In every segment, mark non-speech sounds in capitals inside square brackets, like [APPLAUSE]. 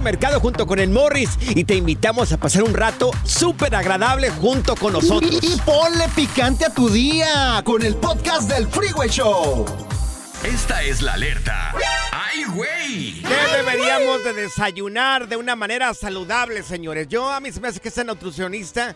Mercado junto con el Morris y te invitamos a pasar un rato súper agradable junto con nosotros. Y, y ponle picante a tu día con el podcast del Freeway Show. Esta es la alerta. ¡Ay, güey! ¿Qué deberíamos de desayunar de una manera saludable, señores? Yo a mí se me hace que esa nutricionista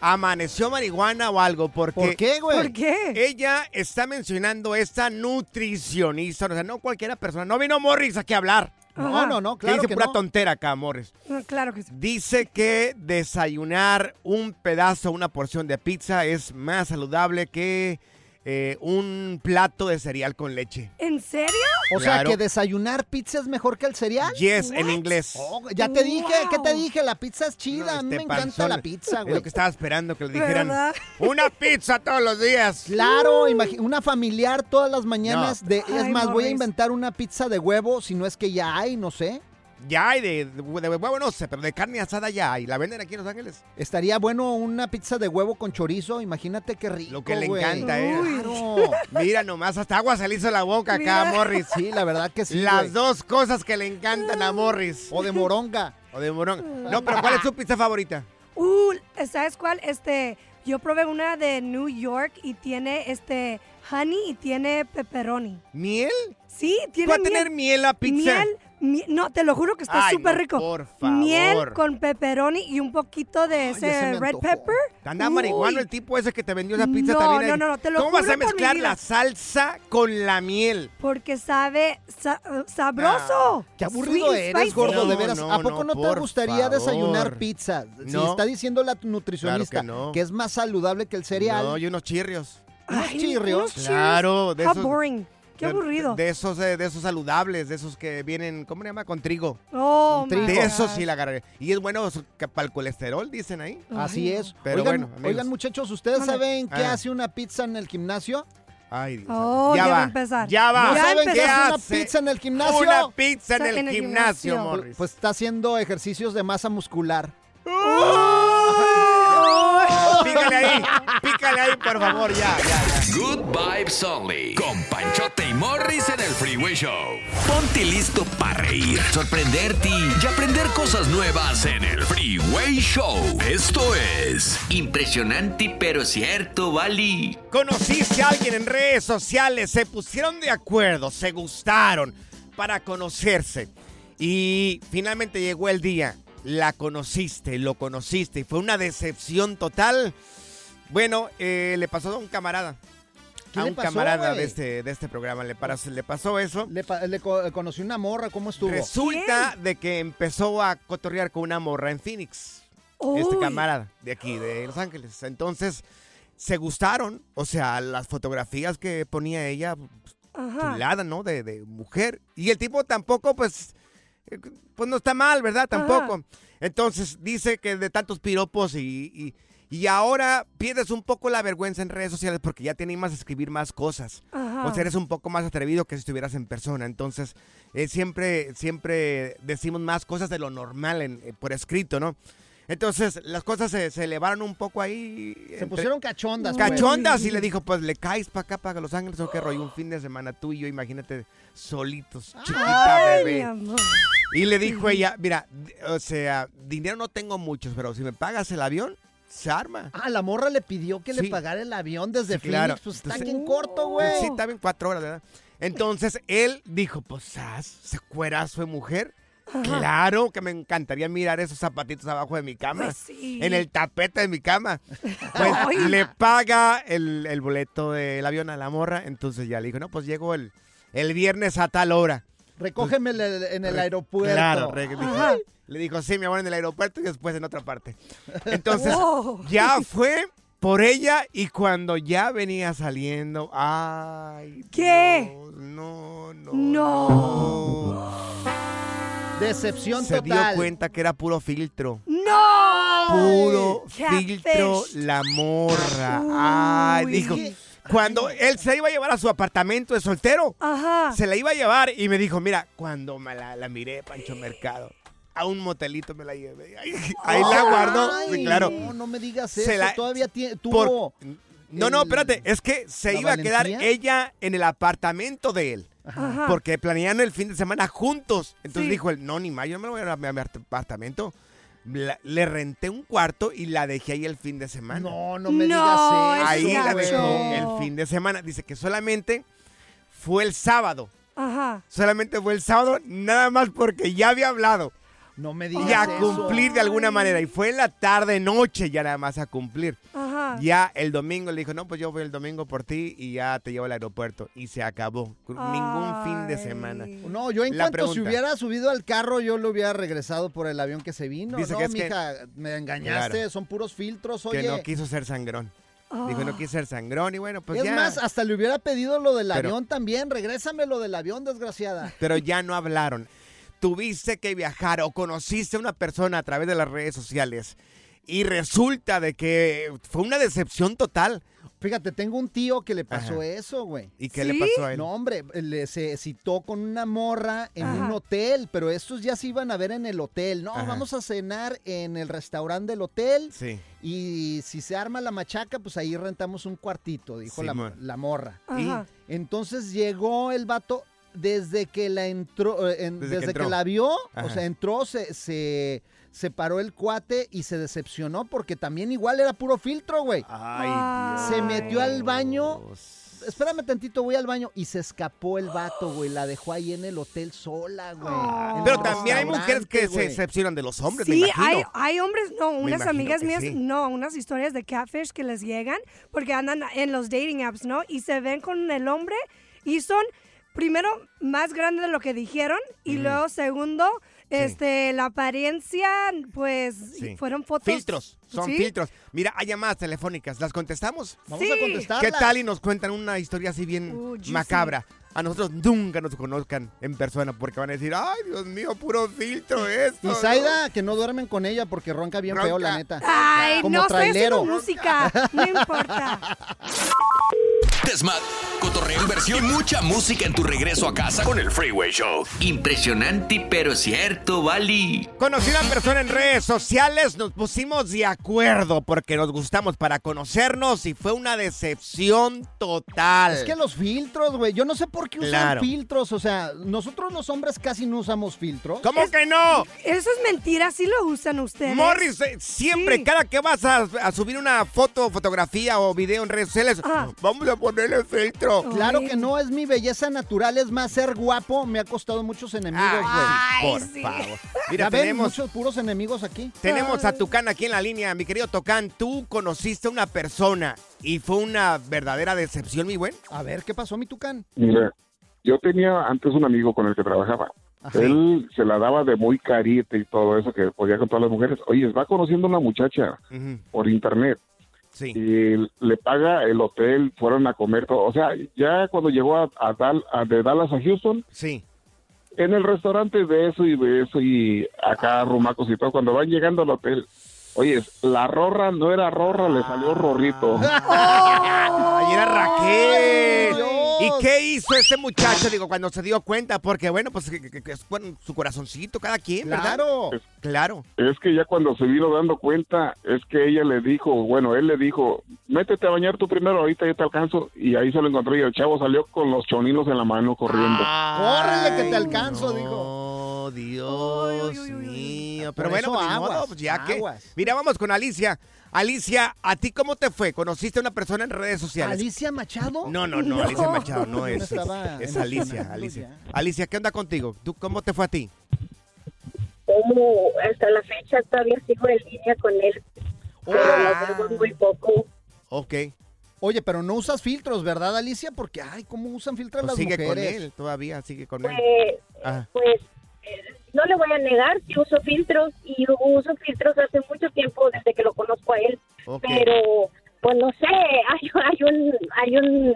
amaneció marihuana o algo porque ¿Por qué, güey? ¿Por qué? ella está mencionando esta nutricionista, o sea, no cualquiera persona. No vino Morris aquí a hablar. No, no, no, Que claro dice que pura no. tontera acá, Morris. Ah, Claro que sí. Dice que desayunar un pedazo, una porción de pizza es más saludable que eh, un plato de cereal con leche. ¿En serio? O sea, que desayunar pizza es mejor que el cereal. Yes, en inglés. Oh, ya te dije, ¿qué te Wow. dije? La pizza es chida. No, a mí este me encanta panzón la pizza, Es güey. lo que estaba esperando que le dijeran. ¿Verdad? Una pizza todos los días. Claro, imagi- una familiar todas las mañanas. No. De, es Ay, más, voy a Morris. inventar una pizza de huevo, si no es que ya hay, no sé. Ya hay de, de, de huevo, no sé, pero de carne asada ya hay. La venden aquí en Los Ángeles. Estaría bueno una pizza de huevo con chorizo, imagínate qué rico, Lo que le güey. encanta, ¿eh? Claro. Mira nomás, hasta agua se le hizo la boca acá a. Morris. Sí, la verdad que sí, Las güey. dos cosas que le encantan a Morris. O de moronga. O de morón. No, pero ¿cuál es su pizza favorita? Uh, ¿sabes cuál? Este, yo probé una de New York y tiene este honey y tiene pepperoni. ¿Miel? Sí, tiene ¿Va a miel. tener miel la pizza? Miel, mi- no, te lo juro que está súper no, rico. por favor. Miel con pepperoni y un poquito de ese red pepper. Anda marihuano el tipo ese que te vendió esa pizza No, también. no, no, no, te lo ¿Cómo vas a mezclar la salsa con la miel? Porque sabe sa- sabroso. Qué aburrido Sweet eres, spicy. gordo, de veras. no, ¿A poco no, no, te gustaría favor. desayunar pizza? Si No. está diciendo la nutricionista Claro que no. es más saludable que el cereal. No, y unos chirrios. unos Ay, chirrios. unos. Claro, de How esos- boring. Qué de- aburrido. De, esos, eh, de esos saludables, de esos que vienen, ¿cómo se llama? Con trigo. oh, Con trigo. De esos sí la agarré. Y es bueno que para el colesterol, dicen ahí. Así Ay, es. Pero oigan, bueno, amigos. oigan, muchachos, ¿ustedes saben qué Ah. hace una pizza en el gimnasio? Ay, Dios. Oh, ya va a empezar. Ya va. ¿No Ya saben qué hace una pizza en el gimnasio? Una pizza en el, en el gimnasio, gimnasio. Morris. Pues está haciendo ejercicios de masa muscular. Pícale ahí, pícale ahí, por favor, ya, ya, ya. Good Vibes Only. Con Panchote Morris en el Freeway Show. Ponte listo para reír, sorprenderte y aprender cosas nuevas en el Freeway Show. Esto es Impresionante pero cierto, Bali. Conociste a alguien en redes sociales, se pusieron de acuerdo, se gustaron para conocerse. Y finalmente llegó el día. la conociste, lo conociste y fue una decepción total. Bueno, eh, le pasó a un camarada. ¿Qué a un pasó, camarada de este, de este programa le, pas- le pasó eso. Le, pa- le co- conocí una morra, ¿cómo estuvo? Resulta de que empezó a cotorrear con una morra en Phoenix. Este camarada de aquí, de Los Ángeles. Entonces, se gustaron. O sea, las fotografías que ponía ella, Ajá. chulada, ¿no? De, de mujer. Y el tipo tampoco, pues, eh, pues no está mal, ¿verdad? Tampoco. Entonces, dice que de tantos piropos y, y, y ahora pierdes un poco la vergüenza en redes sociales porque ya te animas a escribir más cosas. Ajá. O sea, eres un poco más atrevido que si estuvieras en persona. Entonces, eh, siempre, siempre decimos más cosas de lo normal en- eh, por escrito, ¿no? Entonces, las cosas se, se elevaron un poco ahí. Se entre- pusieron cachondas. pues. Cachondas y le dijo, pues le caes para acá, para Los Ángeles o qué rollo, un fin de semana tú y yo, imagínate, solitos, chiquita Ay, bebé. mi amor. Y le dijo ella, mira, o sea, dinero no tengo muchos, pero si me pagas el avión, se arma. Ah, la morra le pidió que Sí. le pagara el avión desde Sí, Phoenix. claro. Pues está bien corto, güey. Sí, está bien, cuatro horas, ¿verdad? Entonces él dijo, pues, ¿sas? ¿se cuerazo de mujer? Claro que me encantaría mirar esos zapatitos abajo de mi cama. Pues sí. En el tapete de mi cama. [LAUGHS] Pues le paga el, el boleto del avión a la morra. Entonces ya le dijo, no, pues llego el, el viernes a tal hora. Recógeme en el, en el Re- aeropuerto. Claro, re- dijo- Ajá. le dijo, sí, mi amor, en el aeropuerto y después en otra parte. [LAUGHS] Entonces, Wow. ya fue por ella y cuando ya venía saliendo, ay. ¿Qué? No, no. No. Decepción Se total. dio cuenta que era puro filtro. ¡No! Puro filtro la morra. Ay, dijo. ¿Qué? Cuando él se iba a llevar a su apartamento de soltero, Ajá. se la iba a llevar y me dijo, mira, cuando me la, la miré, Pancho Mercado, a un motelito me la llevé. Ahí, ahí la guardó. Sí, claro. No, no me digas Se eso. la- Todavía tiene, tuvo. no, no, el- espérate, es que se ¿La iba a quedar ella en el apartamento de él. Ajá. Porque planearon el fin de semana juntos. Entonces Sí. dijo él, no, ni más, yo no me voy a ir a mi apartamento. La- le renté un cuarto y la dejé ahí el fin de semana. No, no me No, digas eso. ahí la dejó el fin de semana. Dice que solamente fue el sábado. Ajá. Solamente fue el sábado, nada más porque ya había hablado. No me Y digas a eso. cumplir de alguna manera. Y fue en la tarde, noche ya nada más a cumplir. Ajá. Ya el domingo le dijo, no, pues yo voy el domingo por ti y ya te llevo al aeropuerto. Y se acabó. Ningún fin de semana. No, yo en La cuanto se pregunta. hubiera subido al carro, yo lo hubiera regresado por el avión que se vino. Dice no, que es que- mija, me engañaste, Claro. son puros filtros, Que oye. no quiso ser sangrón. Dijo, no Ah. quiso ser sangrón y bueno, pues es ya. más, hasta le hubiera pedido lo del Pero- avión también. Regrésame lo del avión, desgraciada. Pero ya no hablaron. Tuviste que viajar o conociste a una persona a través de las redes sociales y resulta de que fue una decepción total. Fíjate, tengo un tío que le pasó Ajá. eso, güey. ¿Y qué ¿Sí? le pasó a él? No, hombre, le, se citó con una morra en Ajá. un hotel, pero estos ya se iban a ver en el hotel. No, Ajá. vamos a cenar en el restaurante del hotel Sí. y si se arma la machaca, pues ahí rentamos un cuartito, dijo la, morra. Ajá. Entonces llegó el vato desde que la entró, eh, en- Desde desde, que la vio, o sea, entró, se, se, se paró el cuate y se decepcionó porque también igual era puro filtro, güey. Ay, Dios. Se metió al baño. Dios. Espérame tantito, voy al baño y se escapó el vato, güey. La dejó ahí en el hotel sola, güey. Oh. Pero también hay mujeres que se decepcionan de los hombres, Sí, hay, hay hombres, no, unas amigas mías, sí. no, unas historias de catfish que les llegan porque andan en los dating apps, ¿no? Y se ven con el hombre y son, primero, más grandes de lo que dijeron y luego, segundo, este, la apariencia, pues, Sí. fueron fotos. Filtros, son ¿Sí? filtros. Mira, hay llamadas telefónicas, ¿las contestamos? Vamos Sí. a contestar. ¿Qué tal y nos cuentan una historia así bien Uh, macabra? A nosotros nunca nos conozcan en persona porque van a decir, ay, Dios mío, puro filtro esto. Y ¿no?". Zaida, que no duermen con ella porque ronca bien feo, la Ronca. neta. Ay, Como no estoy trailero. haciendo música, no importa. [LAUGHS] Desmat, cotorreo, inversión y mucha música en tu regreso a casa con el Freeway Show. Impresionante, pero cierto, Bali. Conocí a una persona en redes sociales, nos pusimos de acuerdo porque nos gustamos para conocernos y fue una decepción total. Es que los filtros, güey. Yo no sé por qué usan Claro. filtros. O sea, nosotros los hombres casi no usamos filtros. ¿Cómo Es- que no? Eso es mentira, sí lo usan ustedes. Morris, eh, siempre, Sí. cada que vas a, a subir una foto, fotografía o video en redes sociales, Ah. vamos a poner ponerle filtro. Claro que no, es mi belleza natural, es más ser guapo. Me ha costado muchos enemigos, güey. Ay, Por sí. favor. Ya Mira, ven, tenemos, muchos puros enemigos aquí. tenemos a Tucán aquí en la línea. Mi querido Tocán, tú conociste a una persona y fue una verdadera decepción, mi buen. A ver, ¿qué pasó, mi tucán? Mira, yo tenía antes un amigo con el que trabajaba. Ajá. Él se la daba de muy carita y todo eso que podía con todas las mujeres. Oye, va conociendo a una muchacha por internet Sí. y le paga el hotel, fueron a comer todo. O sea, ya cuando llegó a, a Dal- a- de Dallas a Houston, Sí. en el restaurante de eso y de eso y acá rumacos y todo, cuando van llegando al hotel, oye, la rorra no era rorra, le salió rorrito. [LAUGHS] [LAUGHS] Ay, era Raquel. ¿Y qué hizo ese muchacho, digo, cuando se dio cuenta? Porque, bueno, pues que, que- que es bueno, su corazoncito cada quien, ¿verdad? Claro. Claro. Es que ya cuando se vino dando cuenta, es que ella le dijo, bueno, él le dijo, métete a bañar tú primero, ahorita yo te alcanzo. Y ahí se lo encontró y el chavo salió con los choninos en la mano corriendo. Córrele que te alcanzo, no, dijo. Dios mío. Pero bueno, eso pues, modo, pues, ya que. Mira, vamos con Alicia. Alicia, ¿a ti cómo te fue? ¿Conociste a una persona en redes sociales? ¿Alicia Machado? No, no, no, Alicia Machado no es. estaba Es Alicia, Alicia. ya. Alicia, ¿qué onda contigo? ¿Tú cómo te fue a ti? como hasta la fecha todavía sigo en línea con él, pero Ah. lo vemos muy poco. Ok. Oye, pero no usas filtros, ¿verdad, Alicia? Porque, ay, ¿cómo usan filtros Pues las sigue mujeres? con él, todavía sigue con él. Pues, Ah. pues no le voy a negar que uso filtros y uso filtros hace mucho tiempo desde que lo conozco a él, pero pues no sé, [LAUGHS] hay, hay un hay un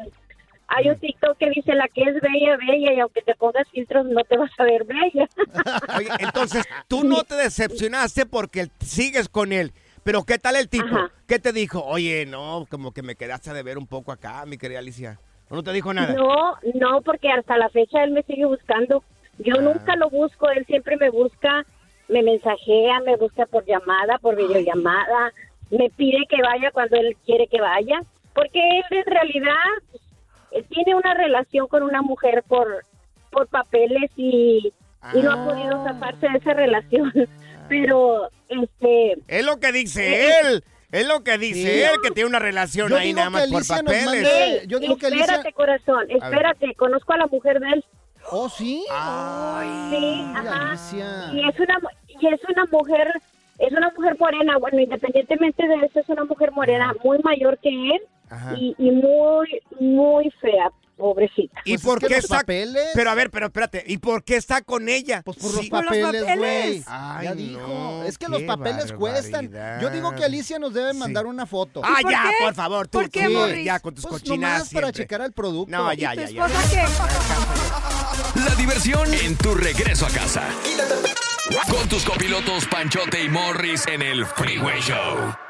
hay un TikTok que dice la que es bella bella y aunque te pongas filtros no te vas a ver bella. [LAUGHS] Oye, entonces, tú no te decepcionaste porque sigues con él. Pero ¿qué tal el tipo? Ajá. ¿Qué te dijo? Oye, no, como que me quedaste de ver un poco acá, mi querida Alicia. ¿O no te dijo nada? No, no, porque hasta la fecha él me sigue buscando. Yo Ah. nunca lo busco, él siempre me busca, me mensajea, me busca por llamada, por videollamada, me pide que vaya cuando él quiere que vaya, porque él en realidad él tiene una relación con una mujer por, por papeles y, y no ha podido zafarse de esa relación. [LAUGHS] Pero, este... Es lo que dice Eh, él. Es lo que dice Sí. él, que tiene una relación Yo ahí nada más por papeles. yo digo que Alicia- espérate, corazón, espérate, conozco a la mujer de él. ¿Oh, sí? Sí, Ay, ajá. Alicia. Y es una y es una mujer es una mujer morena, bueno, independientemente de eso es una mujer morena muy mayor que él y, y muy muy fea, pobrecita. ¿Y Pues por es que qué los está? papeles. Pero a ver, pero espérate. ¿Y por qué está con ella? Pues por Sí. los papeles, güey. Ya no, dijo. Es que los papeles cuestan. Yo digo que Alicia nos debe mandar una foto. Ah, por ya, qué? por favor, tú, ¿Por qué, Morris? ya con tus Pues cochinadas nomás para checar el producto. No, ¿Y ya, tu ya, ya. qué? La diversión en tu regreso a casa. Con tus copilotos Panchote y Morris en el Freeway Show.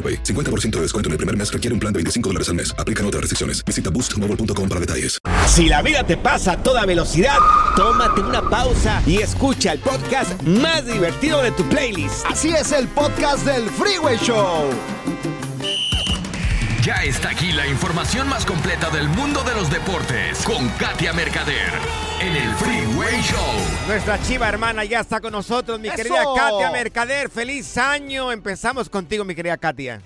AroPay. 50% de descuento en el primer mes requiere un plan de 25 dólares al mes. Aplican otras restricciones. Visita boostmobile.com para detalles. Si la vida te pasa a toda velocidad, tómate una pausa y escucha el podcast más divertido de tu playlist. Así es el podcast del Freeway Show. Ya está aquí la información más completa del mundo de los deportes con Katia Mercader en el Freeway Show. Nuestra chiva hermana ya está con nosotros, mi ¡Eso! querida Katia Mercader. Feliz año. Empezamos contigo, mi querida Katia.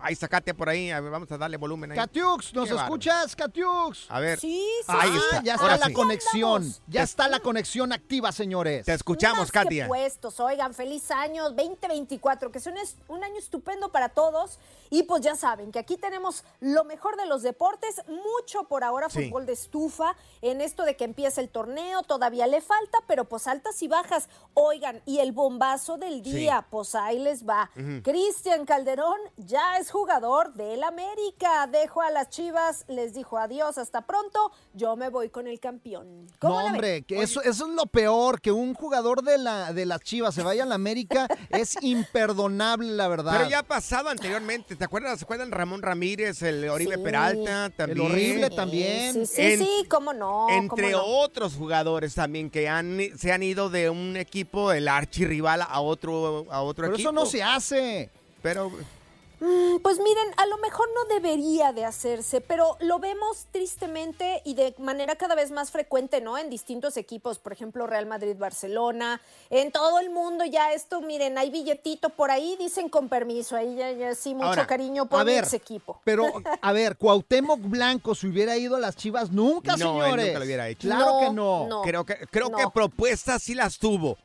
Ahí está Katia por ahí. A ver, vamos a darle volumen ahí. Katiux, ¿nos Qué escuchas, Katiux? A ver. Sí, sí. Ahí Ah, está. ya Ahora está la sí. conexión. Ya está la conexión activa, señores. Te escuchamos, Más que Katia. puestos, oigan, feliz año 2024, que es un, es- un año estupendo para todos. Y pues ya saben que aquí tenemos lo mejor de los deportes, mucho por ahora Sí. fútbol de estufa, en esto de que empieza el torneo, todavía le falta, pero pues altas y bajas. Oigan, y el bombazo del Sí. día, pues ahí les va. Cristian Calderón ya es jugador del América. Dejo a las Chivas, les dijo adiós, hasta pronto, yo me voy con el campeón. No, hombre, que eso, eso es lo peor, que un jugador de, la, de las Chivas se vaya a la América [LAUGHS] es imperdonable, la verdad. Pero ya ha pasado anteriormente. ¿Te acuerdas? ¿Se acuerdan Ramón Ramírez, el Oribe Sí. Peralta también? horrible también. Sí, sí, En- sí, cómo no. Entre cómo no. otros jugadores también que han, se han ido de un equipo, el archirrival, a otro, a otro Pero equipo. eso no se hace. Pero Pues miren, a lo mejor no debería de hacerse, pero lo vemos tristemente y de manera cada vez más frecuente, ¿no? En distintos equipos, por ejemplo, Real Madrid, Barcelona, en todo el mundo ya esto, miren, hay billetito por ahí, dicen con permiso, ahí ya, ya sí, mucho Ahora, cariño por a ver, ese equipo. Pero, [LAUGHS] a ver, Cuauhtémoc Blanco, si hubiera ido a las Chivas, nunca, no, él señores. nunca lo hubiera hecho. Claro No, que no. no. creo que, creo no. que propuestas sí las tuvo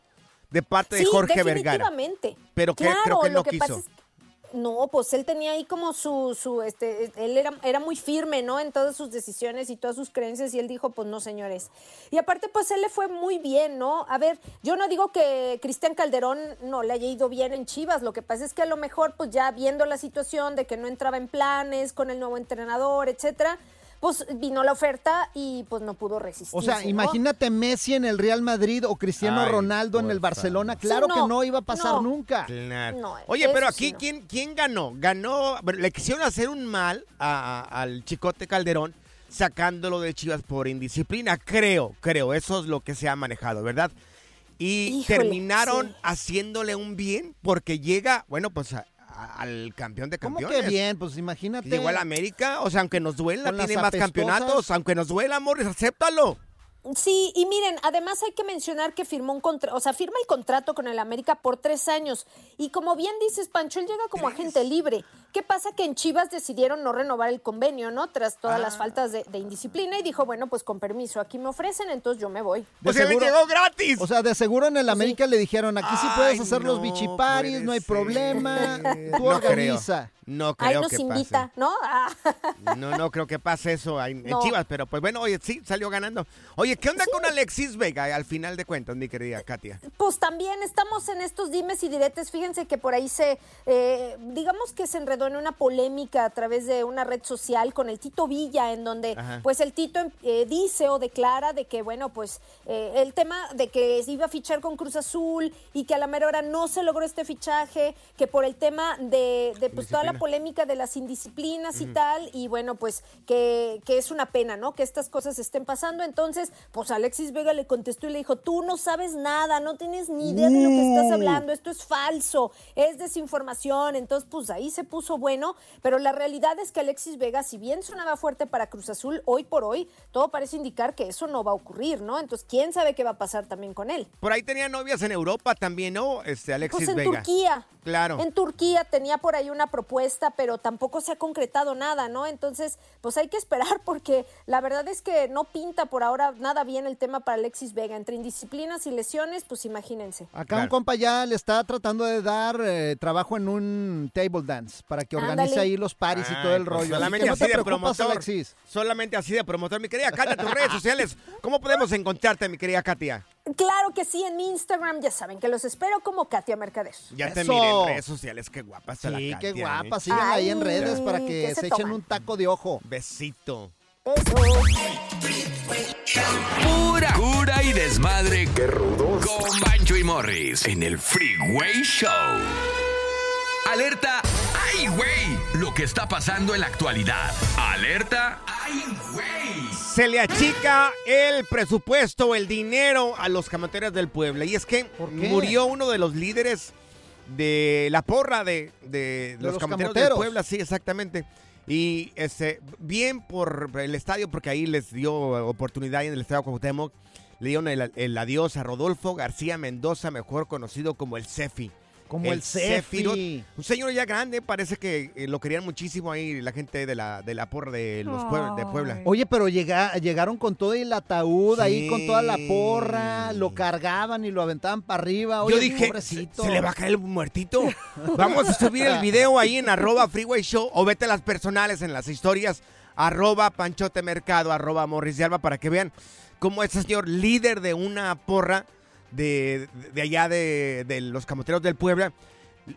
de parte de Jorge Vergara. definitivamente. Pero que- claro, creo que lo no que quiso. pasa es que- no, pues él tenía ahí como su, su, este, él era, era muy firme, ¿no? En todas sus decisiones y todas sus creencias y él dijo, pues no, señores. Y aparte, pues él le fue muy bien, ¿no? A ver, yo no digo que Cristian Calderón no le haya ido bien en Chivas, lo que pasa es que a lo mejor, pues ya viendo la situación de que no entraba en planes con el nuevo entrenador, etcétera, pues vino la oferta y pues no pudo resistir. O sea, imagínate Messi en el Real Madrid o Cristiano Ay, Ronaldo en el Barcelona. Claro Sí, que no, iba a pasar no. nunca. Claro. No, Oye, pero sí aquí, no. ¿quién, ¿quién ganó? Ganó, le quisieron hacer un mal a- a- al Chicote Calderón sacándolo de Chivas por indisciplina. Creo, creo, eso es lo que se ha manejado, ¿verdad? Y Híjole, terminaron sí. haciéndole un bien porque llega, bueno, pues a- al campeón de ¿Cómo campeones. que bien? Pues imagínate. Llegó a la América, o sea, aunque nos duela, tiene más campeonatos, aunque nos duela, amores, acéptalo. Sí, y miren, además hay que mencionar que firmó un contrato, o sea, firma el contrato con el América por tres años. Y como bien dices, Pancho, él llega como agente libre. ¿Qué pasa? Que en Chivas decidieron no renovar el convenio, ¿no? Tras todas las faltas de, de indisciplina y dijo, bueno, pues con permiso, aquí me ofrecen, entonces yo me voy. De o sea, seguro- le llegó gratis. O sea, de seguro en el América le dijeron, aquí sí puedes Ay, hacer los bichiparis, no hay ser. problema, [LAUGHS] tú No creo. No Ahí creo nos que invita, ¿no? Ah. [LAUGHS] pase. No, no creo que pase eso en No. Chivas, pero pues bueno, oye, sí, salió ganando. Oye, ¿qué onda con Alexis Vega al final de cuentas, mi querida Katia? Pues también estamos en estos dimes y diretes. Fíjense que por ahí se, eh, digamos que se enredó en una polémica a través de una red social con el Tito Villa, en donde Ajá. pues el Tito eh, dice o declara de que, bueno, pues eh, el tema de que iba a fichar con Cruz Azul y que a la mera hora no se logró este fichaje, que por el tema de, de, pues toda la. Polémica de las indisciplinas y tal, y bueno, pues que, que es una pena, ¿no? Que estas cosas estén pasando. Entonces, pues Alexis Vega le contestó y le dijo, tú no sabes nada, no tienes ni idea de lo que estás hablando, esto es falso, es desinformación. Entonces, pues ahí se puso bueno, pero la realidad es que Alexis Vega, si bien sonaba fuerte para Cruz Azul, hoy por hoy, todo parece indicar que eso no va a ocurrir, ¿no? Entonces, ¿quién sabe qué va a pasar también con él? Por ahí tenía novias en Europa también, ¿no? Este Alexis Pues en Vega. Turquía. Claro. En Turquía tenía por ahí una propuesta, pero tampoco se ha concretado nada, ¿no? Entonces, pues hay que esperar [LAUGHS] porque la verdad es que no pinta por ahora nada bien el tema para Alexis Vega. Entre indisciplinas y lesiones, pues imagínense. Acá un compa ya le está tratando de dar eh, trabajo en un table dance para que organice Ándale. ahí los paris y todo el pues rollo. Solamente Así de promotor. Alexis. Solamente así de promotor. Mi querida Katia, tus redes sociales. ¿Cómo podemos encontrarte, mi querida Katia? Claro que sí, en mi Instagram ya saben que los espero como Katia Mercader. Ya te Eso. miré en redes sociales. Qué guapa está la Sí, Katia. qué guapa. ¿eh? Síganla ahí en redes para que ¿qué se se echen un taco de ojo. Besito. Pura cura y desmadre. Qué rudos. Con Bancho y Morris en el Freeway Show. Alerta. ¡Ay, güey! Lo que está pasando en la actualidad. Alerta. ¡Ay, güey! Se le achica el presupuesto, el dinero a los camoteras del pueblo. Y es que murió uno de los líderes de la porra de, de los, los camoteros de camoteros. Puebla, sí, exactamente. Y este, bien por el estadio, porque ahí les dio oportunidad en el estadio Cuauhtémoc. Le dieron el, el adiós a Rodolfo García Mendoza, mejor conocido como el Cefi. Como el. Cefi. Un señor ya grande, parece que eh, lo querían muchísimo ahí la gente de la, de la porra de los Puebla, de Puebla. Oye, pero llega- llegaron con todo el ataúd ahí, con toda la porra, lo cargaban y lo aventaban para arriba. Oye, Yo dije, se, pobrecito. se le va a caer el muertito. [LAUGHS] Vamos a subir el video ahí en arroba freeway show o vete a las personales en las historias arroba panchote mercado, arroba morris de alba para que vean cómo este señor líder de una porra de, de allá de, de los camoteros del Puebla,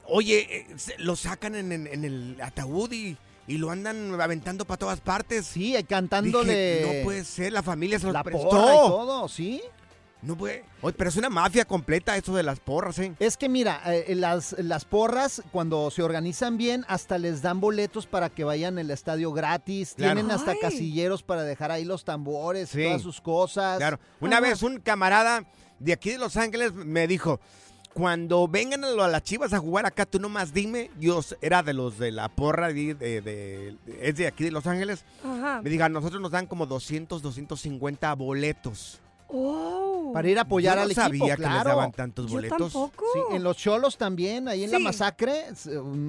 oye, eh, lo sacan en, en- en el ataúd y, y lo andan aventando para todas partes. Sí, cantándole Dije, no puede ser, la familia se lo la prestó. porra y todo, ¿sí? No puede. Oye, pero es una mafia completa eso de las porras, ¿eh? Es que mira, eh, las, las porras cuando se organizan bien hasta les dan boletos para que vayan al estadio gratis, Claro. tienen hasta Ay. casilleros para dejar ahí los tambores, Sí. todas sus cosas. Claro. Una Ajá. vez un camarada de aquí de Los Ángeles me dijo, cuando vengan a las chivas a jugar acá, tú nomás dime, yo era de los de la porra, de, de- de- es de aquí de Los Ángeles, Ajá. me diga, a nosotros nos dan como 200, 250 boletos. Oh. Para ir a apoyar Yo no al sabía equipo, que les claro. daban tantos Yo boletos. tampoco. Sí, en los cholos también, ahí en la masacre,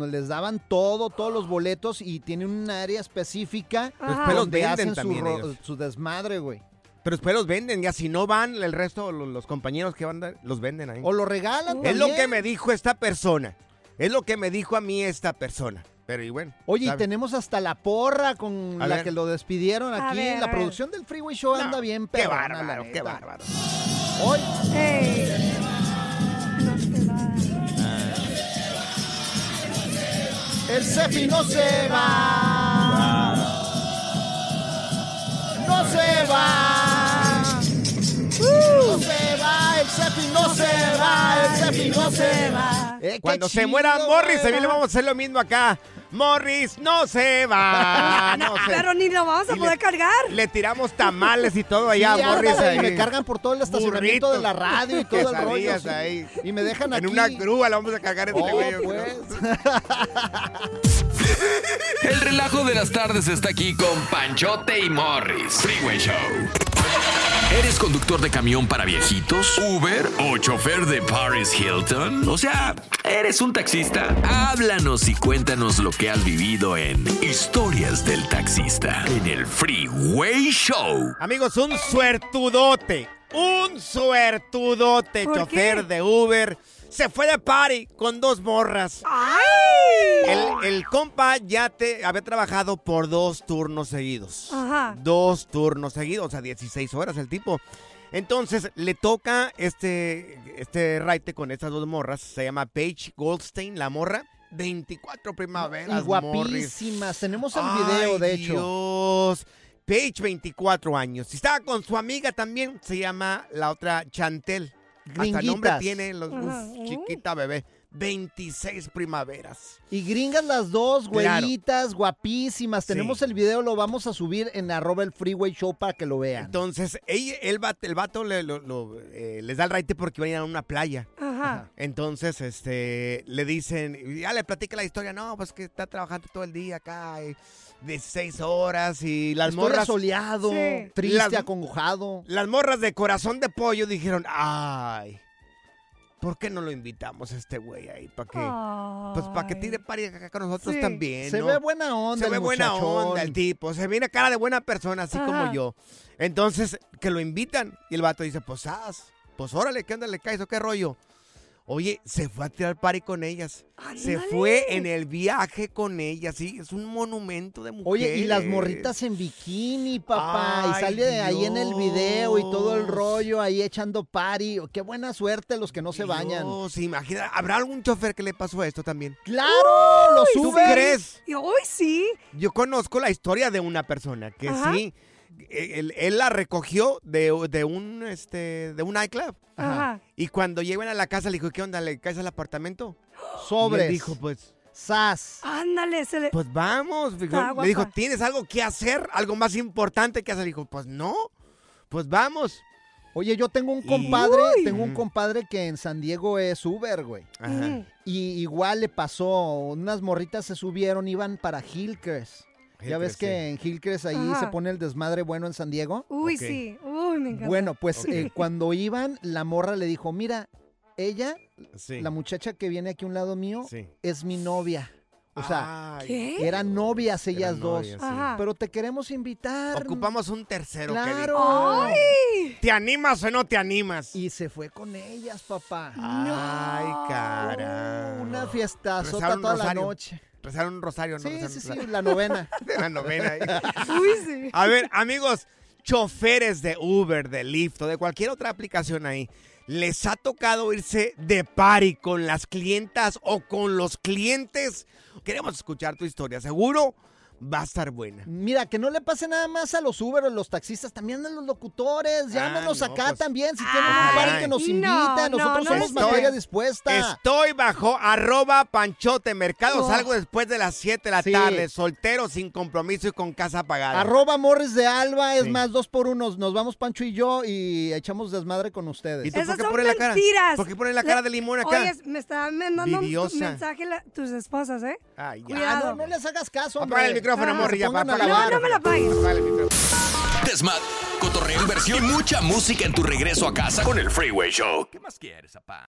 les daban todo, todos los boletos y tienen un área específica los donde venden hacen su, también ro- ellos. su desmadre, güey. Pero después los venden, ya si no van, el resto, lo- los, compañeros que van, los venden ahí. O lo regalan Es lo que me dijo esta persona. Es lo que me dijo a mí esta persona. Pero y bueno. Oye, y tenemos hasta la porra con A la ver. que lo despidieron aquí. ver, la producción del Freeway Show anda bien Qué perrona, la bárbaro, qué bárbaro. Hoy, Ey. No se va. el Cefi no se va. No se va. Cefi no se va, el Cefi no se va. Eh, Cuando se muera Morris, también le vamos a hacer lo mismo acá. Morris, no se va. [LAUGHS] No se Pero ni lo vamos a Y poder le- cargar. Le tiramos tamales y todo allá, Sí, Morris. ándale, y me cargan por todo el estacionamiento Burritos, de la radio y todo el [LAUGHS] rollo. quesadillas sí. ahí. Y me dejan En aquí. una grúa la vamos a cargar este Oh, güey. yo pues. [LAUGHS] El relajo de las tardes está aquí con Panchote y Morris. Freeway Show. ¿Eres conductor de camión para viejitos? ¿Uber? ¿O chofer de Paris Hilton? O sea, ¿eres un taxista? Háblanos y cuéntanos lo que has vivido en Historias del Taxista en el Freeway Show. Amigos, un suertudote. Un suertudote, ¿Por chofer qué? de Uber. Se fue de party con dos morras. ¡Ay! El, el compa ya te había trabajado por dos turnos seguidos. Ajá. Dos turnos seguidos, o sea, 16 horas el tipo. Entonces le toca este, este raite con estas dos morras. Se llama Paige Goldstein, la morra. 24 primaveras. Y Morris. guapísimas. Tenemos el video, Ay, de hecho. Dios. Paige, 24 años. Y estaba con su amiga también. Se llama la otra Chantel. Hasta nombre Gringuitas. tiene, los, uf, chiquita bebé. 26 primaveras. Y gringas las dos, Claro. güeritas, guapísimas. Tenemos el video, lo vamos a subir en arroba el Freeway Show para que lo vean. Entonces, ella, el, vato, el vato le- lo- lo, eh, les da el raite porque van a ir a una playa. Ajá. Entonces, este, le dicen, ya le platica la historia, no, pues que está trabajando todo el día acá, y 16 horas y las Estoy morras... asoleado, Sí. triste, Las- acongojado. Las morras de corazón de pollo dijeron, ay, ¿por qué no lo invitamos a este güey ahí? ¿Para que, pues para que tire pari acá con nosotros Sí. también, Se ve buena onda Se ve el buena onda el tipo, se viene cara de buena persona, así como yo. Entonces, que lo invitan y el vato dice, pues haz, pues órale, ¿qué onda le caes o qué rollo? Oye, se fue a tirar party con ellas. Se fue en el viaje con ellas, sí, es un monumento de mujeres. Oye, y las morritas en bikini, papá. y sale de ahí en el video y todo el Dios. rollo ahí echando party. Qué buena suerte los que no se bañan. Dios, imagina, ¿habrá algún chofer que le pasó esto también? ¡Claro! ¡Los ¿Tú Uber! crees? Y hoy sí. Yo conozco la historia de una persona que Ajá. sí, él, él la recogió de, de un este de un nightclub. Ajá. Y cuando llegan a la casa le dijo, ¿qué onda? ¿Le caes al apartamento? [GASPS] Sobres. Y él dijo, pues, Sas. Ándale, se le. pues vamos. Dijo- Está le dijo. ¿tienes algo que hacer? ¿Algo más importante que hacer? Dijo, pues no, pues vamos. Oye, yo tengo un compadre, tengo un compadre que en San Diego es Uber, güey. Ajá. Y igual le pasó, unas morritas se subieron, iban para Hillcrest. Ya ves que en Hillcrest ahí Ajá. se pone el desmadre bueno en San Diego. Uy, Ok. sí. Uy, me encanta. Bueno, pues Ok. eh, [LAUGHS] cuando iban, la morra le dijo, mira, ella, Sí. la muchacha que viene aquí a un lado mío, Sí. es mi novia. O sea, Ay, ¿Qué? eran novias ellas Eran dos. novias, sí. Ajá. Pero te queremos invitar. Ocupamos un tercero. que Claro. ¿Te animas o no te animas? Y se fue con ellas, papá. Ay, cara. Una fiesta Rezaron toda la rosario. noche. Rezaron un rosario, ¿no? Sí, sí, sí, la novena. [LAUGHS] La novena. [LAUGHS] Uy, sí. A ver, amigos, choferes de Uber, de Lyft o de cualquier otra aplicación ahí, ¿les ha tocado irse de party con las clientas o con los clientes? Queremos escuchar tu historia. Seguro va a estar buena. Mira, que no le pase nada más a los Uber o los taxistas, también a los locutores. Llámenos no, acá pues, también. Si tienen un party que nos no, invita, no, nosotros no somos estoy. materia dispuesta. Estoy bajo arroba panchote mercado. Oh. Salgo después de las 7 de la Sí. tarde, soltero, sin compromiso y con casa pagada. Arroba Morris de Alba, es Sí. más, dos por unos. Nos vamos Pancho y yo y echamos desmadre con ustedes. ¿Y tú Esas por qué pones la cara? mentiras. ¿Por qué pones la cara de limón acá? Oye, me estaban mandando un mensaje la- tus esposas, ¿eh? Ay, ya. Ah, Cuidado. no, no les hagas caso, hombre. Micrófono, Ah, ya, para a No, no me micrófono. Desmad, cotorreo, inversión y mucha música en tu regreso a casa con el Freeway Show. ¿Qué más quieres, papá?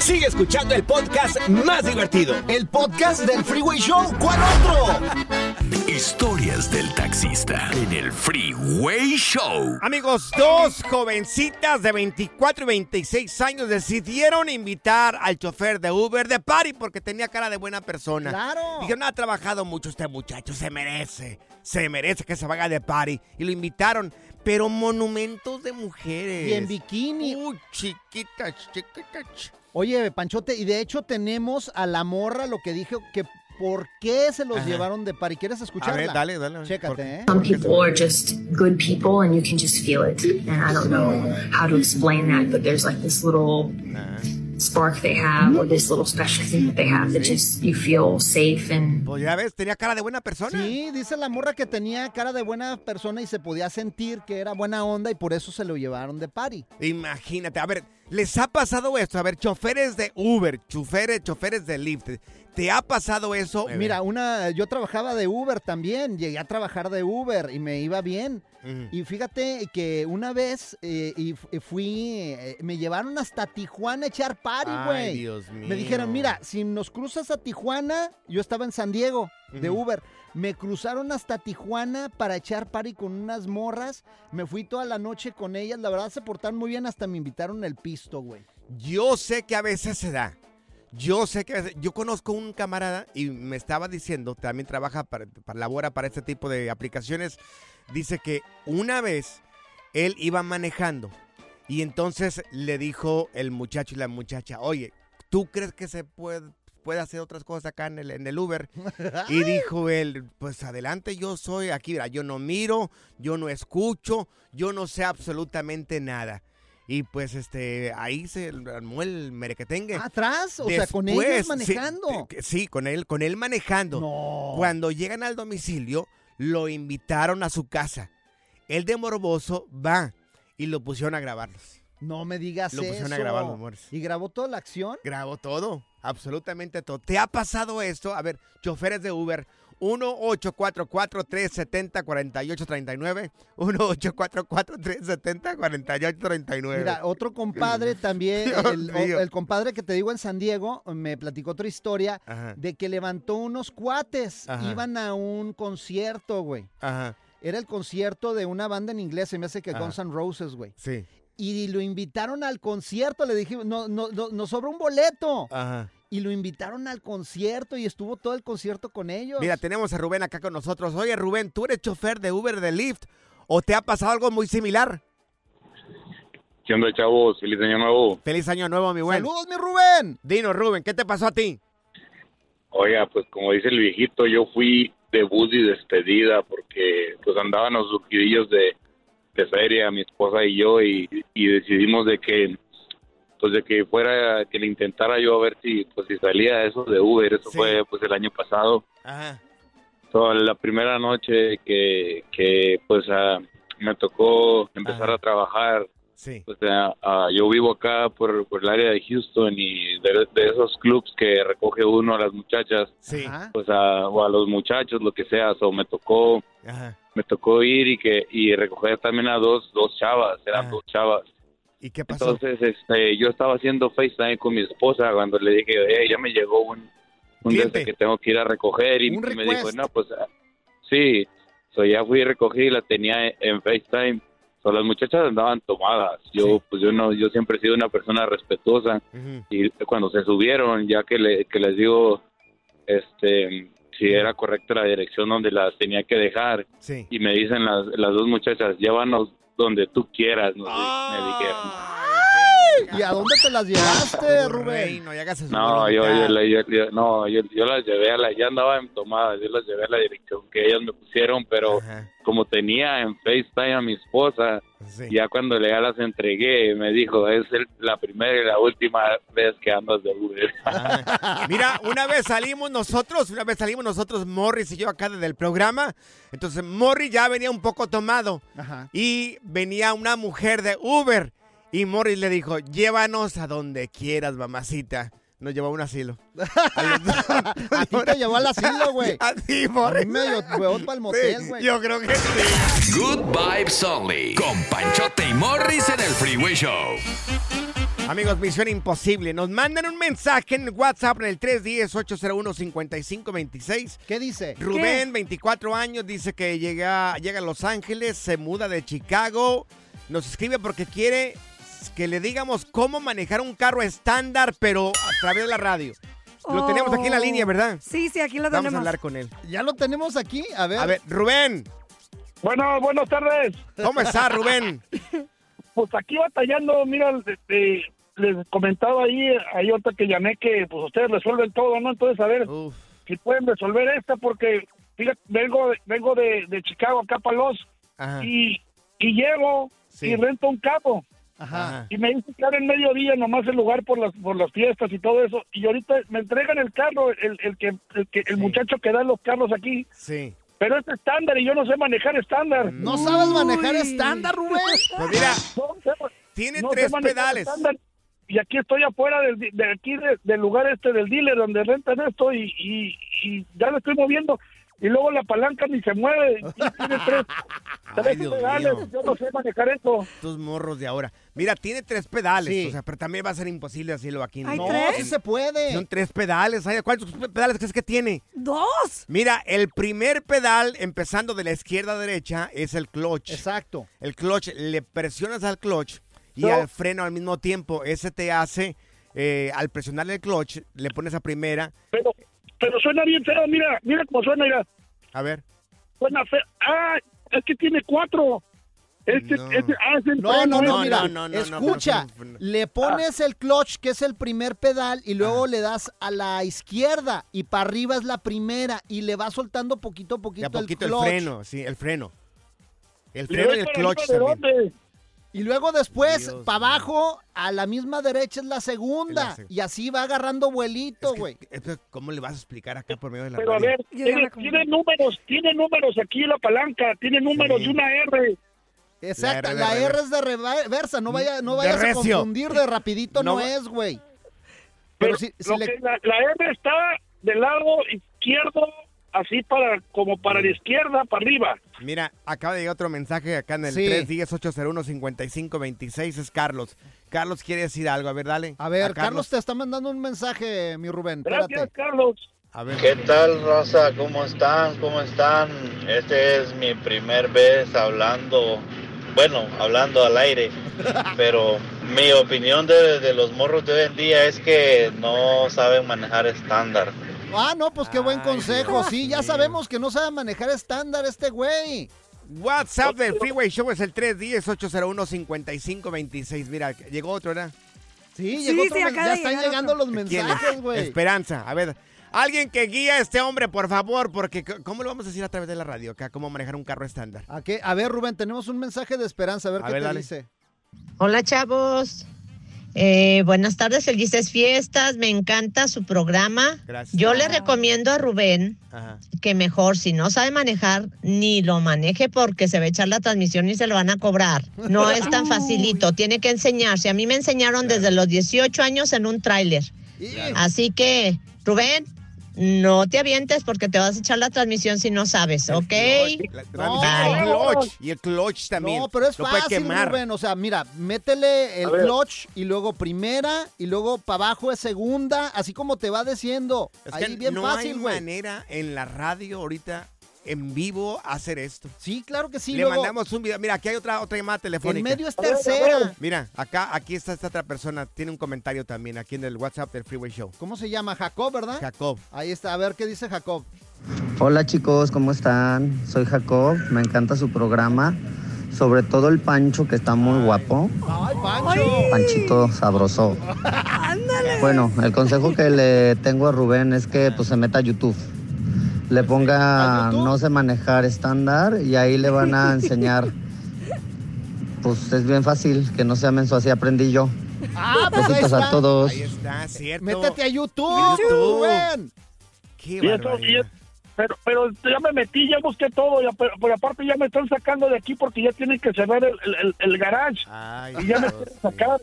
Sigue escuchando el podcast más divertido. El podcast del Freeway Show. ¿Cuál otro? Historias del taxista en el Freeway Show. Amigos, dos jovencitas de 24 y 26 años decidieron invitar al chofer de Uber de party porque tenía cara de buena persona. Claro. Dijeron, ha trabajado mucho este muchacho, se merece, se merece que se vaya de party. Y lo invitaron, pero monumentos de mujeres. Y en bikini. Uy, chiquitas, chiquitas. Oye, Panchote, y de hecho tenemos a la morra lo que dijo que por qué se los Ajá. llevaron de par. ¿Y quieres escucharla? A ver, dale, dale. ¿Por Chécate? ¿eh? Some people are just good people and you can just feel it. And I don't know how to explain that, but there's like this little spark they have or this little special thing that they have that just you feel safe and Pues ya ves, tenía cara de buena persona. Sí, dice la morra que tenía cara de buena persona y se podía sentir que era buena onda y por eso se lo llevaron de party. Imagínate, a ver, ¿les ha pasado esto? A ver, choferes de Uber, choferes, choferes de Lyft, ¿te ha pasado eso? Mira, una, yo trabajaba de Uber también, llegué a trabajar de Uber y me iba bien. Y fíjate que una vez eh, y fui, eh, me llevaron hasta Tijuana a echar party, Ay, güey. Dios mío. Me dijeron, mira, si nos cruzas a Tijuana, yo estaba en San Diego de. Uber. Me cruzaron hasta Tijuana para echar party con unas morras. Me fui toda la noche con ellas. La verdad se portaron muy bien, hasta me invitaron el pisto, güey. Yo sé que a veces se da. Yo sé que a veces- yo conozco un camarada y me estaba diciendo, también trabaja para, para labora para este tipo de aplicaciones. Dice que una vez él iba manejando y entonces le dijo el muchacho y la muchacha, oye, ¿tú crees que se puede, puede hacer otras cosas acá en el, en el Uber. [LAUGHS] y dijo él, pues adelante, yo soy aquí, mira, yo no miro, yo no escucho, yo no sé absolutamente nada. Y pues este, ahí se armó el merequetengue. ¿Atrás? O sea, con ellos sí, manejando. Sí, con él, con él manejando. Cuando llegan al domicilio, lo invitaron a su casa. El de Morboso va y lo pusieron a grabarlos. No me digas Lo pusieron a eso. grabar, amores. ¿Y grabó toda la acción? Grabó todo, absolutamente todo. ¿Te ha pasado esto? A ver, choferes de Uber, 1-844-370-4839. 1-844-370-4839. Mira, otro compadre [LAUGHS] también, el, el compadre que te digo en San Diego, me platicó otra historia Ajá. de que levantó unos cuates. Ajá. Iban a un concierto, güey. Ajá. Era el concierto de una banda en inglés, se me hace que Ajá. Guns N' Roses, güey. Sí. Y lo invitaron al concierto, le dije, no, no, no, nos sobra un boleto. Ajá. Y lo invitaron al concierto y estuvo todo el concierto con ellos. Mira, tenemos a Rubén acá con nosotros. Oye, Rubén, ¿tú eres chofer de Uber de Lyft o te ha pasado algo muy similar? ¿Qué onda, chavos? Feliz año nuevo. Feliz año nuevo, mi buen. ¡Saludos, mi Rubén! Dinos, Rubén, ¿qué te pasó a ti? Oiga, pues como dice el viejito, yo fui debut y despedida porque pues andaban los surgidillos de, de feria, mi esposa y yo, y, y decidimos de que pues de que fuera, que le intentara yo a ver si pues si salía eso de Uber, eso fue pues el año pasado. Ajá. So, la primera noche que, que pues ah, me tocó empezar a trabajar, Sí. pues ah, yo vivo acá por, por el área de Houston y de, de esos clubs que recoge uno a las muchachas, Sí. pues a, o a los muchachos, lo que sea, so, me tocó Ajá. me tocó ir y que y recoger también a dos dos chavas, eran dos chavas. ¿Y qué pasó? Entonces, este, yo estaba haciendo FaceTime con mi esposa cuando le dije, "Hey, ya me llegó un un de este que tengo que ir a recoger y, me dijo, no, pues ah, sí, so, ya fui y recogí y la tenía en- FaceTime. So, las muchachas andaban tomadas. Yo, pues yo no, yo siempre he sido una persona respetuosa y cuando se subieron, ya que, le, que les digo, este, si era correcta la dirección donde las tenía que dejar Sí. y me dicen las, las dos muchachas, llévanos donde tú quieras, nos di- me dijeron. ¿Y a dónde te las llevaste, Rubén? No, yo, yo, yo- yo- no, yo, yo las llevé a la, ya andaba en tomada, yo las llevé a la dirección que ellas me pusieron, pero como tenía en FaceTime a mi esposa, ya cuando le ya las entregué, me dijo, es el- la primera y la última vez que andas de Uber. Mira, una vez salimos nosotros, una vez salimos nosotros, Morris y yo acá desde el programa. Entonces Morris ya venía un poco tomado. Ajá. Y venía una mujer de Uber. Y Morris le dijo, llévanos a donde quieras, mamacita. Nos llevó a un asilo. [LAUGHS] [LAUGHS] A ti te llevó al asilo, güey. [LAUGHS] A ti, A Morris. mí me llevó para el motel, güey. Yo creo que sí. Good Vibes Only. Con Panchote y Morris en el Freeway Show. Amigos, misión imposible. Nos mandan un mensaje en WhatsApp en el 310-801-5526. ¿Qué dice? Rubén, 24 años, dice que llega, llega a Los Ángeles, se muda de Chicago. Nos escribe porque quiere que le digamos cómo manejar un carro estándar, pero a través de la radio. Lo tenemos aquí en la línea, ¿verdad? Sí, sí, aquí lo Vamos tenemos. a hablar con él. Ya lo tenemos aquí. A ver. A ver, Rubén. Bueno, buenas tardes. ¿Cómo está, Rubén? Pues aquí batallando, mira, este, les comentaba ahí, ahí ahorita que llamé que pues ustedes resuelven todo, ¿no? Entonces, a ver si pueden resolver esta porque, fíjate, vengo, vengo de, de Chicago acá para los y, y llego y rento un carro. Ajá. Y me que ahora en mediodía nomás el lugar por las por las fiestas y todo eso. Y ahorita me entregan el carro, el, el que, el, que, el muchacho que da los carros aquí. Sí. Pero es estándar y yo no sé manejar estándar. ¿No sabes manejar estándar, Rubén? [LAUGHS] Pues mira, No tiene no tres pedales. estándar. Y aquí estoy afuera del, de aquí de- del lugar este del dealer donde rentan esto y, y, y ya lo estoy moviendo. Y luego la palanca ni se mueve. Y tiene tres, [LAUGHS] tres pedales. mío. Yo no sé manejar eso. Estos morros de ahora. Mira, tiene tres pedales, Sí. o sea, pero también va a ser imposible hacerlo aquí. ¿Hay No, tres? sí se puede. Son tres pedales. ¿Cuántos pedales crees que tiene? ¡Dos! Mira, el primer pedal, empezando de la izquierda a derecha, es el clutch. Exacto. El clutch, le presionas al clutch y No. al freno al mismo tiempo. Ese te hace, eh, al presionar el clutch, le pones a primera. Pero, pero suena bien feo. Mira, mira cómo suena. Mira. A ver. Suena feo. Ah, es que tiene cuatro. Este, este, ah, es el No, freno, no, no, mira, no, no, no, escucha, no, le pones el clutch, que es el primer pedal, y luego le das a la izquierda, y para arriba es la primera, y le vas soltando poquito a poquito, a poquito el el, clutch. freno, sí, el freno. El ¿Le freno y el clutch también. Y luego después, para abajo, a la misma derecha es la segunda, La seg- y así va agarrando vuelito, güey. Esto, ¿Cómo le vas a explicar acá por medio de la Pero a radio? ver, tiene, tiene números, tiene números aquí en la palanca, tiene números Sí. de una R. Exacto, R de la R, es de reversa, no, vaya, no vayas a confundir de rapidito, no, No es, güey. Pero Pero si, si lo le- que la, la R está del lado izquierdo, así para como para la izquierda, para arriba. Mira, acaba de llegar otro mensaje acá en el Sí. 310-801-5526. Es Carlos. Carlos quiere decir algo. A ver, dale. A ver, A Carlos te está mandando un mensaje, mi Rubén. Gracias, Espérate. Carlos. A ver. ¿Qué tal, Rosa? ¿Cómo están? ¿Cómo están? Este es mi primer vez hablando, bueno, hablando al aire, [LAUGHS] pero mi opinión de, de los morros de hoy en día es que no saben manejar estándar. Ah, no, pues qué buen Ay, consejo. Dios Sí, ya mío. sabemos que no sabe manejar estándar este güey. WhatsApp del Freeway Show es el 310-801-5526. Mira, llegó otro, ¿verdad? Sí, Sí, llegó sí, otro ya están llegando otro. los mensajes, güey. Esperanza. A ver, alguien que guía a este hombre, por favor, porque ¿cómo lo vamos a decir a través de la radio acá? ¿Cómo manejar un carro estándar? ¿A, qué? a ver, Rubén, tenemos un mensaje de Esperanza, a ver A qué ver, te dale. dice. Hola chavos, Eh, buenas tardes, felices fiestas, me encanta su programa. Gracias. Yo le recomiendo a Rubén Ajá. que mejor si no sabe manejar, ni lo maneje porque se va a echar la transmisión y se lo van a cobrar. No [LAUGHS] es tan facilito, tiene que enseñarse. A mí me enseñaron desde los 18 años en un tráiler. Así que, Rubén, no te avientes porque te vas a echar la transmisión si no sabes, ¿ok? La transmisión y el clutch. Y el clutch también. No, pero es Lo puede fácil, quemar. Rubén. O sea, mira, métele el clutch y luego primera y luego para abajo es segunda, así como te va diciendo. Es Ahí que bien no fácil, hay güey. manera en la radio ahorita en vivo hacer esto. Sí, claro que sí. Le luego- mandamos un video. Mira, aquí hay otra otra llamada telefónica. En medio es tercera. Mira, acá aquí está esta otra persona. Tiene un comentario también aquí en el WhatsApp del Freeway Show. ¿Cómo se llama? Jacob, ¿verdad? Jacob. Ahí está, a ver qué dice Jacob. Hola chicos, ¿cómo están? Soy Jacob, me encanta su programa, sobre todo el Pancho que está muy guapo, ¡Ay, Pancho! Panchito sabroso. [LAUGHS] Bueno, el consejo que le tengo a Rubén es que pues se meta a YouTube, le ponga no sé manejar estándar y ahí le van a [LAUGHS] enseñar, pues es bien fácil, que no sea menso, así aprendí yo. Ah, pues ahí Besitos a está. todos. Ahí está, cierto. Métete a YouTube, A YouTube. Qué Y eso- barbaridad. y es- pero, pero ya me metí, ya busqué todo, ya, pero, pero aparte ya me están sacando de aquí porque ya tienen que cerrar el, el, el- el garage. Ay, y ya me Dios quieren sacar.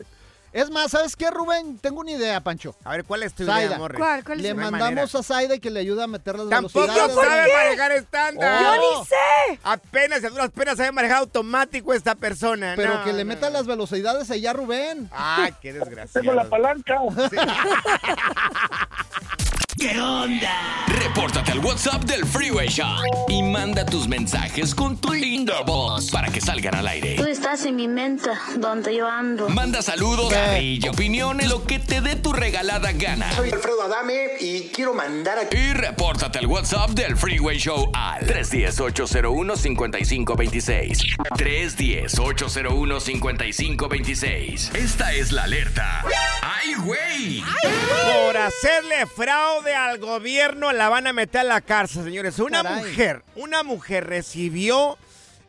Es más, ¿sabes qué, Rubén? Tengo una idea, Pancho. A ver, ¿cuál es tu Zaida. idea, Morris? ¿Cuál? ¿Cuál es Le mandamos a Zaida y que le ayude a meter las Tampoco velocidades. sabe manejar estándar. Oh. ¡Yo ni sé! Apenas, a duras penas sabe manejar automático esta persona. Pero No, que le no, meta no. las velocidades allá, Rubén. Ay, qué desgraciado. Tengo la palanca. [LAUGHS] ¿Qué onda? Repórtate al WhatsApp del Freeway Show y manda tus mensajes con tu linda voz para que salgan al aire. Tú estás en mi mente, donde yo ando. Manda saludos, carrilla, opiniones, lo que te dé tu regalada gana. Soy Alfredo Adame y quiero mandar a... Y repórtate al WhatsApp del Freeway Show al 310-801-5526. 310-801-5526. Esta es la alerta. ¡Ay, güey! Por hacerle fraude al gobierno la van a meter a la cárcel, señores. Una Caray. mujer, una mujer recibió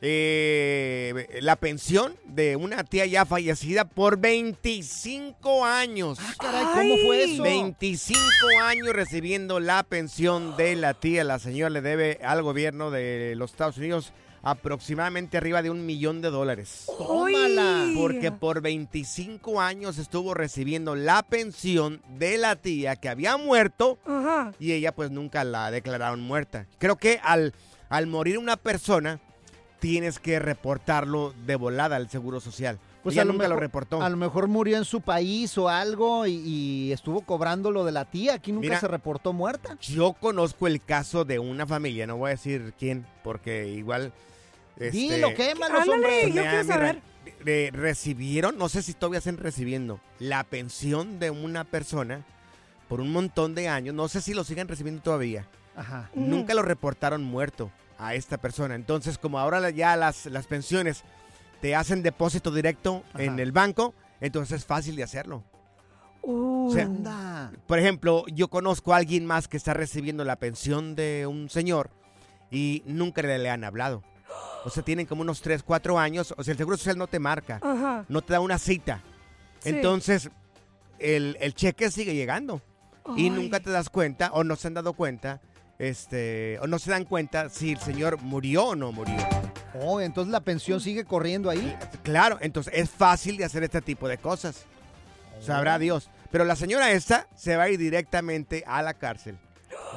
eh, la pensión de una tía ya fallecida por 25 años. Ah, caray, ¿cómo fue eso? 25 años recibiendo la pensión de la tía. La señora le debe al gobierno de los Estados Unidos aproximadamente arriba de un millón de dólares. Tómala. Porque por 25 años estuvo recibiendo la pensión de la tía que había muerto Ajá. y ella pues nunca la declararon muerta. Creo que al, al morir una persona tienes que reportarlo de volada al Seguro Social. Pues ella a lo nunca lo reportó. A lo mejor murió en su país o algo y, y estuvo cobrando lo de la tía. Aquí nunca Mira. se reportó muerta. Yo conozco el caso de una familia, no voy a decir quién, porque igual... Dilo, este, quémalos, Ándale, hombre. yo quiero mira, saber. eh, recibieron, no sé si todavía están recibiendo, la pensión de una persona por un montón de años. No sé si lo siguen recibiendo todavía. Ajá. Nunca lo reportaron muerto a esta persona. Entonces, como ahora la- ya las, las pensiones te hacen depósito directo en el banco, entonces es fácil de hacerlo. Uh. O sea, por ejemplo, yo conozco a alguien más que está recibiendo la pensión de un señor y nunca le, le han hablado. O sea, tienen como unos 3, 4 años. O sea, el Seguro Social no te marca, Ajá. no te da una cita. Sí. Entonces, el, el cheque sigue llegando. Y nunca te das cuenta, o no se han dado cuenta, este, o no se dan cuenta si el señor murió o no murió. Oh, entonces la pensión sigue corriendo ahí. Claro, entonces es fácil de hacer este tipo de cosas. Sabrá Dios. Pero la señora esta se va a ir directamente a la cárcel.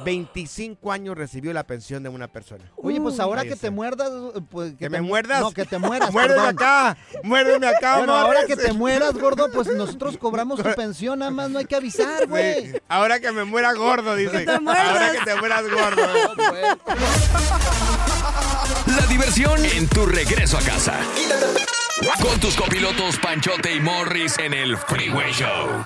25 años recibió la pensión de una persona. Oye, pues ahora Ahí que está. te muerdas, pues ¿Que te me mu- muerdas? No, que te mueras. [LAUGHS] Muérdeme acá, muérdeme acá, Bueno, ahora que te mueras, gordo, pues nosotros [LAUGHS] cobramos tu pensión, nada más no hay que avisar, güey. Sí, Ahora que me muera gordo, dice. te. Ahora que te mueras gordo. [LAUGHS] La diversión en tu regreso a casa. Con tus copilotos Panchote y Morris en el Freeway Show.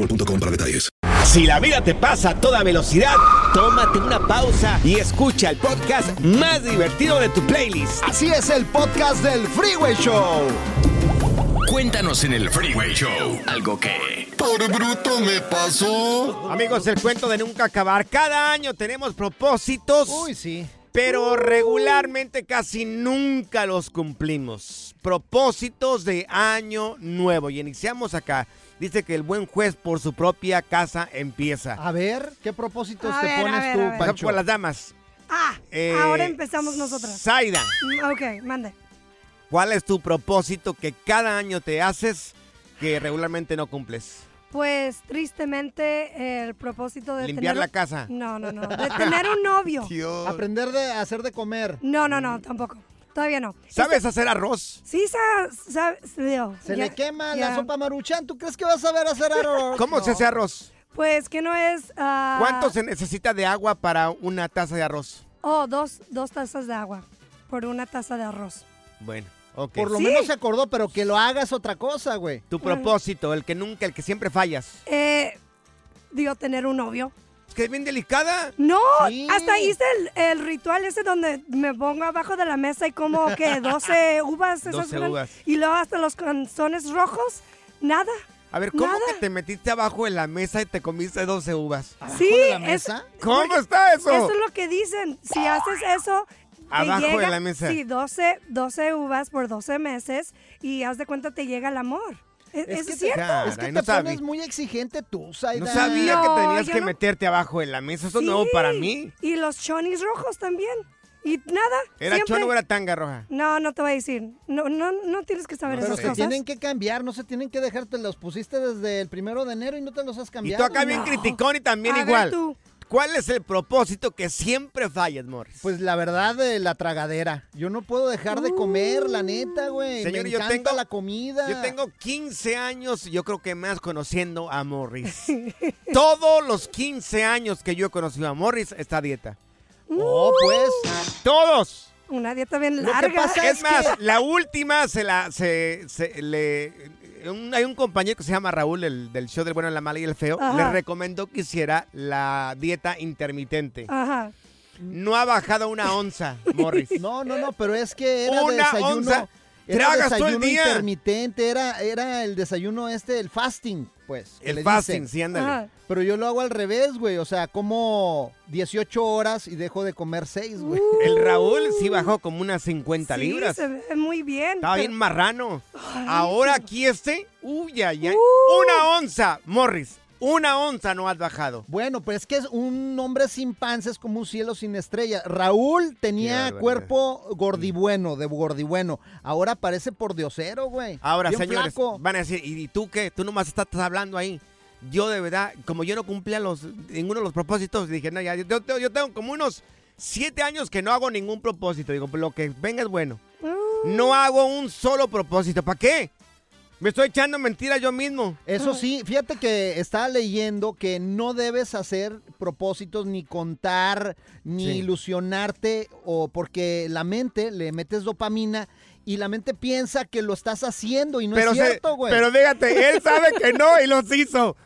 boostmobile.com para detalles. Si la vida te pasa a toda velocidad, tómate una pausa y escucha el podcast más divertido de tu playlist. Así es el podcast del Freeway Show. Cuéntanos en el Freeway Show algo que... Por bruto me pasó. Amigos, el cuento de nunca acabar. Cada año tenemos propósitos. Uy, sí. Pero regularmente casi nunca los cumplimos. Propósitos de año nuevo. Y iniciamos acá. Dice que el buen juez por su propia casa empieza. A ver, ¿qué propósitos A te ver, a pones ver, tú, a ver. Pancho? Por las damas. Ah, Eh, ahora empezamos nosotras. Zaida, Mm, Ok, mande. ¿cuál es tu propósito que cada año te haces que regularmente no cumples? Pues tristemente el propósito de Limpiar tener- la casa. No, no, no. De tener un novio. [LAUGHS] Aprender de hacer de comer. No, no, no, tampoco. Todavía no. ¿Sabes hacer arroz? Sí, sa- sa- Leo, Se ya- le quema ya. la sopa maruchan. ¿Tú crees que vas a saber hacer arroz? [LAUGHS] ¿Cómo se hace arroz? Pues que no es... ah, ¿Cuánto se necesita de agua para una taza de arroz? Oh, dos, dos tazas de agua por una taza de arroz. Bueno, ok. Por lo Sí. menos se acordó, pero que lo hagas otra cosa, güey. Tu propósito, el que nunca, el que siempre fallas. Eh, digo, tener un novio. Es que es bien delicada. No, Sí. hasta hice el, el ritual ese donde me pongo abajo de la mesa y como que [LAUGHS] 12 uvas. esas 12 eran, uvas. Y luego hasta los canzones rojos. Nada. A ver, ¿cómo Nada. que te metiste abajo en la mesa y te comiste 12 uvas? Sí, de la es- mesa? ¿Cómo porque está eso? Eso es lo que dicen. Si haces eso... Abajo de la mesa. Sí, 12, 12 uvas por 12 meses y haz de cuenta te llega el amor. Es Eso que es te- cierto. Es que no te sabía. pones muy exigente tú, Saida. No sabía No, que tenías que no- meterte abajo de la mesa. Eso es nuevo para mí. Y los chonis rojos también. Y nada. ¿Era siempre- chono o era tanga roja? No, no te voy a decir. No, no, no tienes que saber Pero esas se cosas. tienen que cambiar, no se tienen que dejar, te los pusiste desde el primero de enero y no te los has Y cambiado. tú acá bien No. criticón y también A ver, igual. tú. ¿Cuál es el propósito que siempre fallas, Morris? Pues la verdad, de la tragadera. Yo no puedo dejar de comer, la neta, güey. Señor, Me yo encanta tengo- la comida. Yo tengo 15 años, yo creo que más conociendo a Morris. [LAUGHS] [LAUGHS] Todos los 15 años que yo he conocido a Morris está a dieta. Oh, pues. Todos. Una dieta bien Lo que larga. pasa es, más, la última se la se, se- le un- hay un compañero que se llama Raúl el, del show del bueno, la mala y el feo, Ajá. le recomendó que hiciera la dieta intermitente. Ajá. No ha bajado una onza, Morris. [LAUGHS] No, no, no, pero es que era Una desayuno. onza. Era Tragas todo el desayuno día. intermitente, era, era el desayuno este, el fasting, pues. El fasting, dicen. sí, ándale. Ajá. Pero yo lo hago al revés, güey. O sea, como 18 horas y dejo de comer 6, güey. El Raúl sí bajó como unas 50 Sí, libras. se ve muy bien. Estaba pero- bien marrano. Ahora aquí este, uy, ay, ay. Uh. Una onza, Morris. Una onza no has bajado. Bueno, pues es que es un hombre sin panza es como un cielo sin estrella. Raúl tenía cuerpo gordibueno, de gordibueno. Ahora parece por diosero, güey. Ahora, Bien señores, flaco. van a decir, ¿y tú qué? Tú nomás estás hablando ahí. Yo de verdad, como yo no cumplía los, ninguno de los propósitos, dije, no, ya, yo, yo- yo tengo como unos siete años que no hago ningún propósito. Digo, pues lo que venga es bueno. No hago un solo propósito. ¿Para qué? Me estoy echando mentiras yo mismo. Eso sí, fíjate que estaba leyendo que no debes hacer propósitos ni contar ni Sí. ilusionarte o porque la mente le metes dopamina y la mente piensa que lo estás haciendo y no pero es cierto, güey. pero fíjate, él sabe que no y los hizo.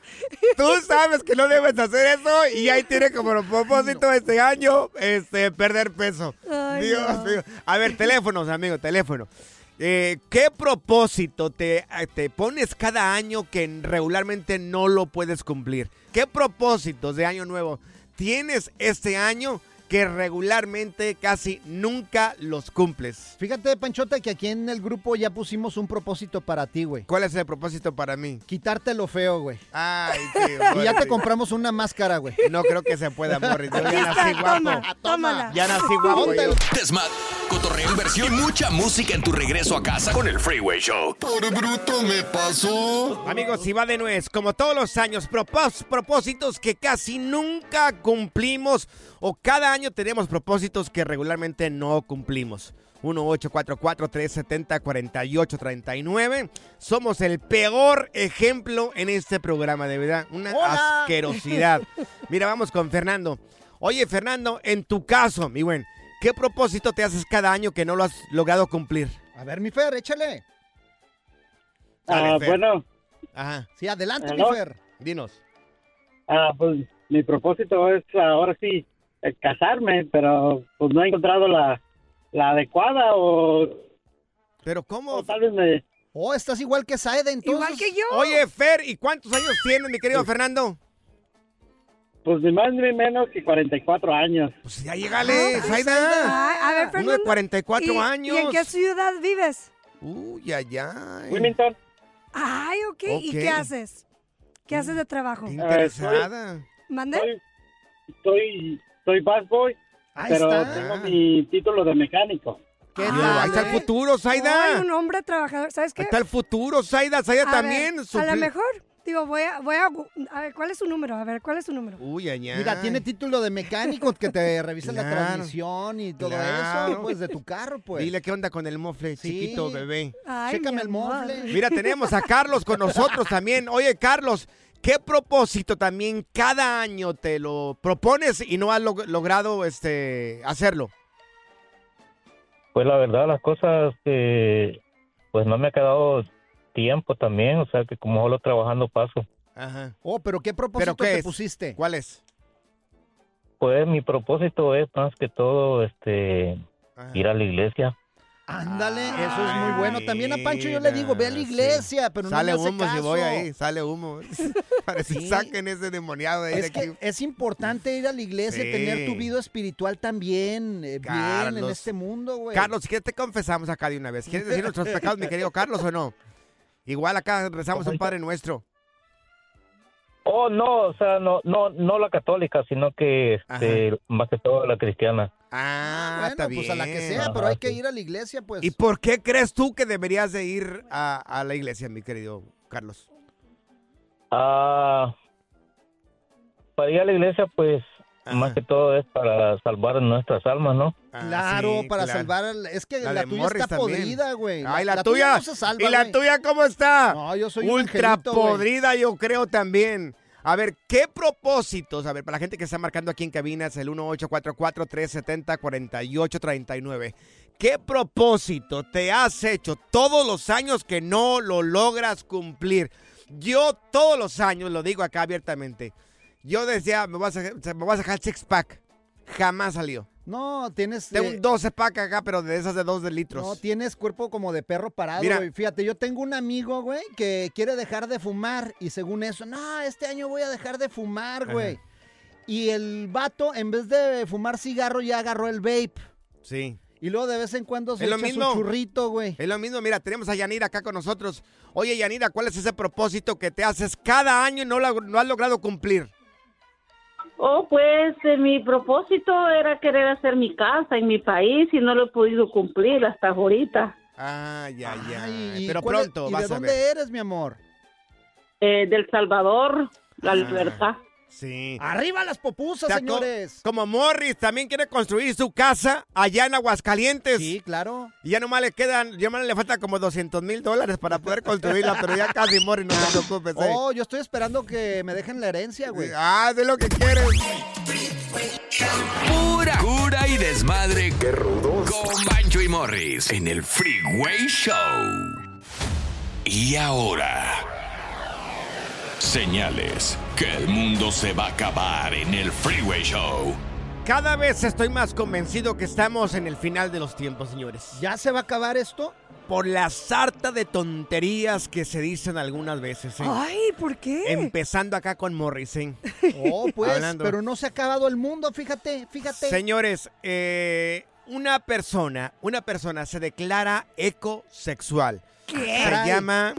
Tú sabes que no debes hacer eso y ahí tiene como propósito este año este perder peso. Ay, Dios no. mío. A ver, teléfonos, amigo, teléfono. Eh, ¿Qué propósito te, te pones cada año que regularmente no lo puedes cumplir? ¿Qué propósitos de año nuevo tienes este año que regularmente casi nunca los cumples? Fíjate, Panchota, que aquí en el grupo ya pusimos un propósito para ti, güey. ¿Cuál es el propósito para mí? Quitarte lo feo, güey. Ay, tío. [LAUGHS] Y ya te compramos una máscara, güey. No creo que se pueda, Morris. Yo ya nací guapo. toma, tómala. Ya nací guapo. Desmad, cotorreo, inversión y mucha música en tu regreso a casa con el Freeway Show. Por bruto me pasó. Amigos, si va de nuez, como todos los años, propós- propósitos que casi nunca cumplimos o cada año tenemos propósitos que regularmente no cumplimos. 1-844-370-4839. Somos el peor ejemplo en este programa, de verdad. Una Hola. asquerosidad. [LAUGHS] Mira, vamos con Fernando. Oye, Fernando, en tu caso, mi buen, ¿qué propósito te haces cada año que no lo has logrado cumplir? A ver, mi Fer, échale. Ah, Fer. bueno, Ajá. Sí, adelante, ¿Aló? mi Fer. Dinos. ah, pues mi propósito es ahora sí casarme, pero pues no he encontrado la, la adecuada o, Pero ¿cómo? o tal vez me... Oh, estás igual que Saeda, entonces. Igual que yo. Oye, Fer, ¿y cuántos años tienes, mi querido Fernando? Pues ni más ni menos que 44 años. Pues ya llegale, Zaida. Ay, a ver, Uno de Fernando. 44 ¿y- años. ¿Y en qué ciudad vives? Uy, ay. Wilmington, Ay, ok. ¿Y qué haces? ¿Qué haces de trabajo? Qué interesada. ¿Mande? soy, soy, soy bus boy, Ahí pero está. tengo mi título de mecánico. ¿Qué Ah, Dios, ahí está el eh? futuro, Ay, Zaida. un hombre trabajador. ¿Sabes qué? Ahí está el futuro, Zaida. Zaida A también. ver, a lo mejor, digo, voy a, voy a, a ver, ¿cuál es su número? A ver, ¿cuál es su número? Uy, ay. Mira, tiene título de mecánico que te revisa la transmisión y todo Claro. eso, pues, de tu carro, pues. Dile qué onda con el mofle, Sí. chiquito, bebé. Ay, Chécame el mofle. Mira, tenemos a Carlos con nosotros también. Oye, Carlos, ¿qué propósito también cada año te lo propones y no has log- logrado este hacerlo? Pues la verdad, las cosas que pues no me ha quedado tiempo también, o sea que como solo trabajando paso. Ajá. Oh, pero ¿qué propósito ¿Pero qué te es? pusiste? ¿Cuál es? Pues mi propósito es más que todo este ir a la iglesia. Ándale, eso es muy bueno. También a Pancho yo le digo, ve a la iglesia, pero sale no me hace humo si caso. voy ahí, sale humo. [LAUGHS] Parece Sí. saquen ese demoniado de ahí de Es aquí. que es importante ir a la iglesia, Sí. tener tu vida espiritual también eh, bien en Carlos. este mundo, güey. Carlos, ¿qué te confesamos acá de una vez? ¿Quieres decir nuestros pecados, mi querido Carlos, o no? Igual acá rezamos un Padre Nuestro. Oh, no, o sea, no no no la católica, sino que este, más que todo la cristiana. Ah, bueno, está bien. pues a la que sea, pero hay que ir a la iglesia, pues. ¿Y por qué crees tú que deberías de ir a, a la iglesia, mi querido Carlos? Ah, para ir a la iglesia, pues más que todo es para salvar nuestras almas, ¿no? Claro, sí, para claro. salvar. al- Es que La la, tuya Morris está también. podrida, güey. Ay, la, tuya. no se salva, ¿Y la tuya cómo está? No, yo soy un Ultra podrida, yo creo también. A ver, ¿qué propósitos? A ver, para la gente que está marcando aquí en cabina es el 1844-370-4839. ¿Qué propósito te has hecho todos los años que no lo logras cumplir? Yo todos los años, lo digo acá abiertamente, yo decía, me voy a me voy a sacar six pack. Jamás salió. No, tienes... Tengo eh, un 12 pack acá, pero de esas de 2 de litros. No, tienes cuerpo como de perro parado, Mira. güey. Fíjate, yo tengo un amigo, güey, que quiere dejar de fumar y según eso, no, este año voy a dejar de fumar, güey. Y el vato, en vez de fumar cigarro, ya agarró el vape. Sí. Y luego de vez en cuando se Es lo echa mismo. su churrito, güey. Es lo mismo, mira, tenemos a Yanira acá con nosotros. Oye, Yanira, ¿cuál es ese propósito que te haces cada año y no lo, no has logrado cumplir? Oh, pues eh, mi propósito era querer hacer mi casa en mi país y no lo he podido cumplir hasta ahorita. Ah, ya, ya. ¿Y Pero es- pronto ¿Y vas de a dónde ver. eres, mi amor? Eh, del Salvador, la Ah. libertad. Sí. ¡Arriba las popusas, O sea, co- señores! Como Morris también quiere construir su casa allá en Aguascalientes. Sí, claro. Y ya nomás le quedan, ya nomás le falta como 200 mil dólares para poder construirla, [LAUGHS] pero ya casi Morris, no te preocupes. eh. Oh, yo estoy esperando que me dejen la herencia, güey. Ah, de lo que quieres. Pura cura y desmadre. ¡Qué rudos! Con Bancho y Morris en el Freeway Show. Y ahora. Señales que el mundo se va a acabar en el Freeway Show. Cada vez estoy más convencido que estamos en el final de los tiempos, señores. ¿Ya se va a acabar esto? Por la sarta de tonterías que se dicen algunas veces. ¿eh? Ay, ¿por qué? Empezando acá con Morris. ¿eh? [LAUGHS] Oh, pues, Hablando. pero no se ha acabado el mundo, fíjate, fíjate. Señores, eh, una persona, una persona se declara ecosexual. ¿Qué? Se llama.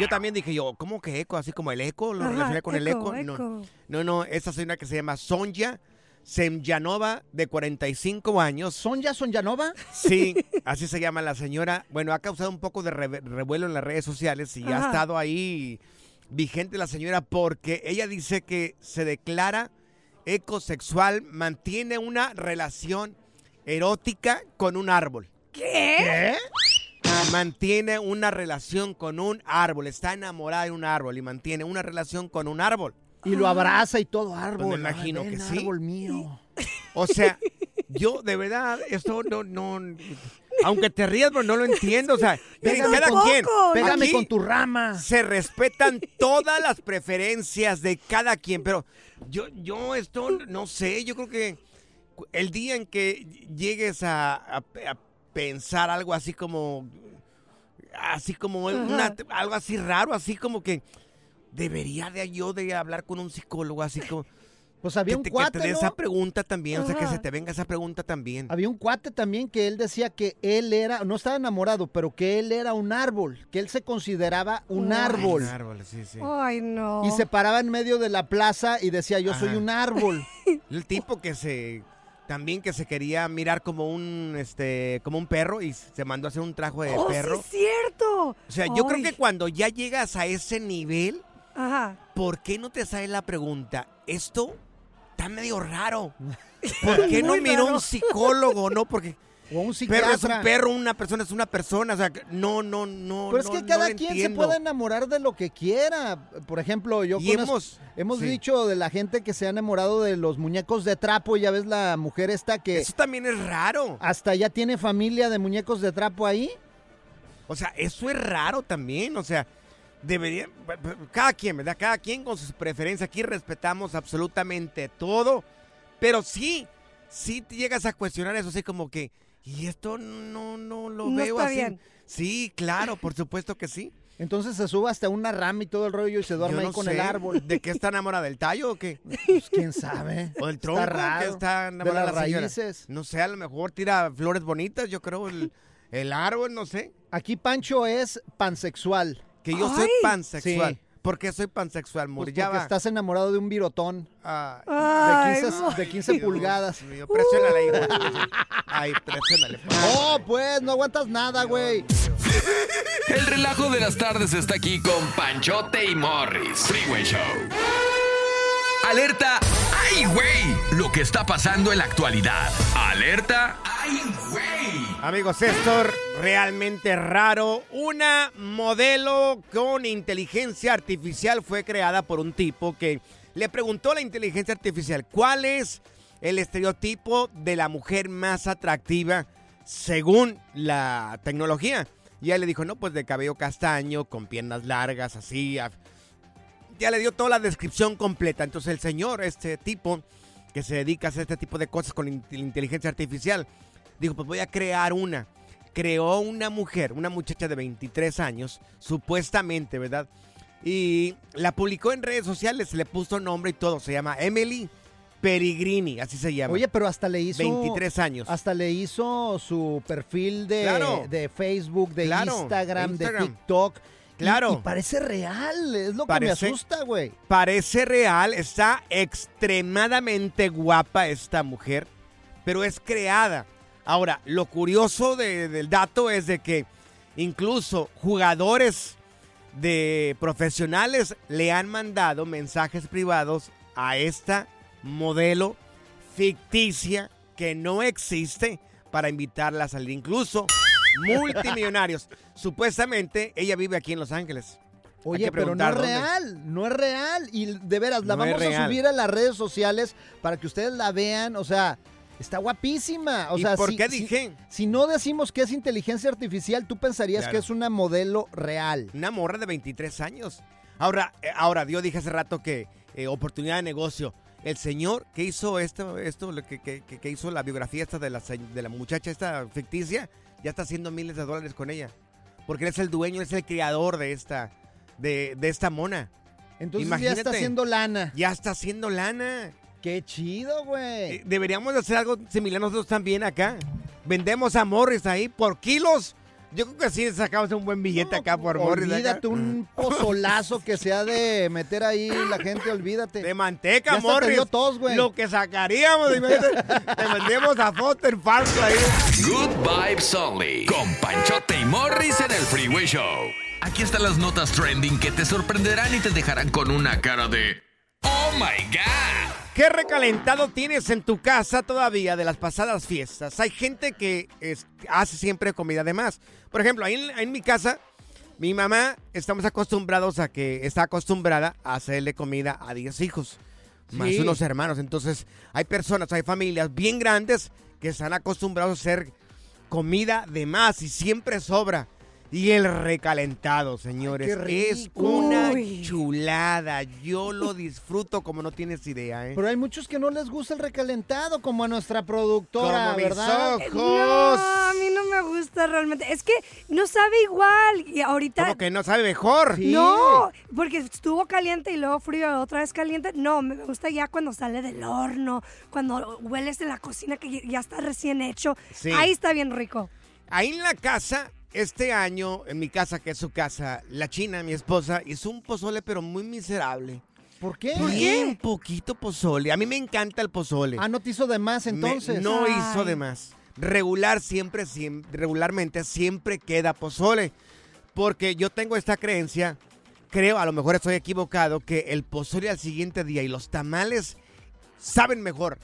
Yo también dije yo, ¿cómo que eco? Así como el eco, lo Ajá, relacioné con el eco. No, no, no, esa señora que se llama Sonja Semyanova, de 45 años. ¿Sonja Sonyanova? Sí, [LAUGHS] así se llama la señora. Bueno, ha causado un poco de re- revuelo en las redes sociales y ha estado ahí vigente la señora porque ella dice que se declara ecosexual, mantiene una relación erótica con un árbol. ¿Qué? Mantiene una relación con un árbol, está enamorada de un árbol y mantiene una relación con un árbol. Y lo abraza y todo árbol. Pues me imagino Ay, que sí. árbol mío. O sea, yo de verdad, esto no, no, aunque te rías, pero no lo entiendo. O sea, [LAUGHS] Pégame cada con- quien. Pégame Aquí con tu rama. Se respetan todas las preferencias de cada quien, pero yo, yo esto no sé, yo creo que el día en que llegues a, a- a pensar algo así como, así como una- algo así raro, así como que debería de yo de hablar con un psicólogo, así como... Pues había que un te, que cuate, te dé ¿no? esa pregunta también, o sea, que se te venga esa pregunta también. Había un cuate también que él decía que él era, no estaba enamorado, pero que él era un árbol, que él se consideraba un Ay. árbol. Un árbol, sí, sí. Ay, no. Y se paraba en medio de la plaza y decía, yo soy un árbol. [LAUGHS] El tipo que se también que se quería mirar como un este como un perro y se mandó a hacer un trajo de oh, perro. sí es cierto. O sea, yo creo que cuando ya llegas a ese nivel, Ajá. ¿por qué no te sale la pregunta? Esto está medio raro. [LAUGHS] ¿Por qué no miró un psicólogo, no? Porque O un perro es un psiquiatra. perro, una persona es una persona, o sea, no no no Pero es que no cada quien entiendo. se puede enamorar de lo que quiera. Por ejemplo, yo Y hemos- hemos sí. dicho de la gente que se ha enamorado de los muñecos de trapo. Ya ves la mujer esta que Eso también es raro. hasta ya tiene familia de muñecos de trapo ahí. O sea, eso es raro también, o sea, debería, cada quien, ¿verdad? Cada quien con sus preferencias, aquí respetamos absolutamente todo, pero sí, sí te llegas a cuestionar eso, así como que, y esto no, no lo No veo está así. bien. Sí, claro, por supuesto que sí. Entonces se sube hasta una rama y todo el rollo y se duerme ahí con sé, el árbol. ¿De qué está enamorada? ¿Del tallo o qué? [LAUGHS] Pues quién sabe. ¿O del Está tronco? raro. ¿Qué está De enamorada las la señora? raíces. No sé, a lo mejor tira flores bonitas, yo creo, el, el árbol, no sé. Aquí Pancho es pansexual. Que yo soy Ay. pansexual. Sí. ¿Por qué soy pansexual, Pues Muri? porque va. estás enamorado de un virotón Ah, Ay, de 15, no. de 15 Dios pulgadas. mío, presiónale ahí, güey. Ay, presiónale. Oh, pues, no aguantas nada, güey. El relajo de las tardes está aquí con Panchote y Morris. Freeway Show. Alerta. ¡Ay, güey! Lo que está pasando en la actualidad. Alerta. ¡Ay! Amigos, esto es realmente raro. Una modelo con inteligencia artificial fue creada por un tipo que Le preguntó a la inteligencia artificial, ¿cuál es el estereotipo de la mujer más atractiva según la tecnología? Y ella le dijo, no, pues de cabello castaño, con piernas largas, así. Ya le dio toda la descripción completa. Entonces el señor, este tipo, que se dedica a hacer este tipo de cosas con in- inteligencia artificial, dijo, pues voy a crear una. Creó una mujer, una muchacha de 23 años, supuestamente, ¿verdad? Y la publicó en redes sociales, le puso nombre y todo. Se llama Emily Peregrini, así se llama. Oye, pero hasta le hizo. 23 años. Hasta le hizo su perfil de, Claro. de Facebook, de Claro, Instagram, de de Instagram. TikTok. Claro. Y, parece real. Es lo que me asusta, güey. Parece real, está extremadamente guapa esta mujer, pero es creada. Ahora, lo curioso de- del dato es de que incluso jugadores de profesionales le han mandado mensajes privados a esta modelo ficticia que no existe para invitarla a salir. Incluso multimillonarios. [LAUGHS] Supuestamente ella vive aquí en Los Ángeles. Oye, pero no es dónde. real, no es real. Y de veras, la No vamos a subir a las redes sociales para que ustedes la vean. O sea, está guapísima. O ¿Y sea, por si- qué dije? Si, no decimos que es inteligencia artificial, tú pensarías Claro. que es una modelo real. Una morra de 23 años. Ahora, eh, ahora yo dije hace rato que eh, oportunidad de negocio. El señor que hizo esto, esto que, que- que- hizo la biografía esta de la, de la muchacha esta ficticia, ya está haciendo miles de dólares con ella. Porque él es el dueño, él es el creador de esta, de, de esta mona. Entonces ya está haciendo lana. Ya está haciendo lana. Qué chido, güey. Eh, Deberíamos de hacer algo similar nosotros también acá. Vendemos a Morris ahí por kilos. Yo creo que sí sacamos un buen billete acá por Morris. acá. Olvídate un [LAUGHS] pozolazo que se ha de meter ahí la gente, olvídate. De manteca, Ya Morris. tos. Lo que sacaríamos, imagínate, te vendemos a Foster Farm ahí. Good Vibes Only. Con Panchote y Morris en el Freeway Show. Aquí están las notas trending que te sorprenderán y te dejarán con una cara de. ¡Oh my God! ¿Qué recalentado tienes en tu casa todavía de las pasadas fiestas? Hay gente que es- hace siempre comida de más. Por ejemplo, ahí en, mi casa, mi mamá, estamos acostumbrados a que está acostumbrada a hacerle comida a 10 hijos, más Sí. unos hermanos. Entonces, hay personas, hay familias bien grandes que están acostumbrados a hacer comida de más y siempre sobra. Y el recalentado, señores, qué es una Uy. chulada. Yo lo disfruto como no tienes idea, ¿eh? Pero hay muchos que no les gusta el recalentado, como a nuestra productora, Como mis ¿verdad? ojos. No, a mí no me gusta realmente. Es que no sabe igual. Y ahorita. Como que no sabe mejor. No, porque estuvo caliente y luego frío, otra vez caliente. No, me gusta ya cuando sale del horno, cuando hueles en la cocina que ya está recién hecho. Sí. Ahí está bien rico. Ahí en la casa, este año, en mi casa, que es su casa, la china, mi esposa, hizo un pozole, pero muy miserable. ¿Por qué? Bien poquito pozole. A mí me encanta el pozole. Ah, no te hizo de más Me- entonces. no Ay. hizo de más. Regular siempre, siempre, regularmente siempre queda pozole. Porque yo tengo esta creencia, creo, a lo mejor estoy equivocado, que el pozole al siguiente día y los tamales saben mejor.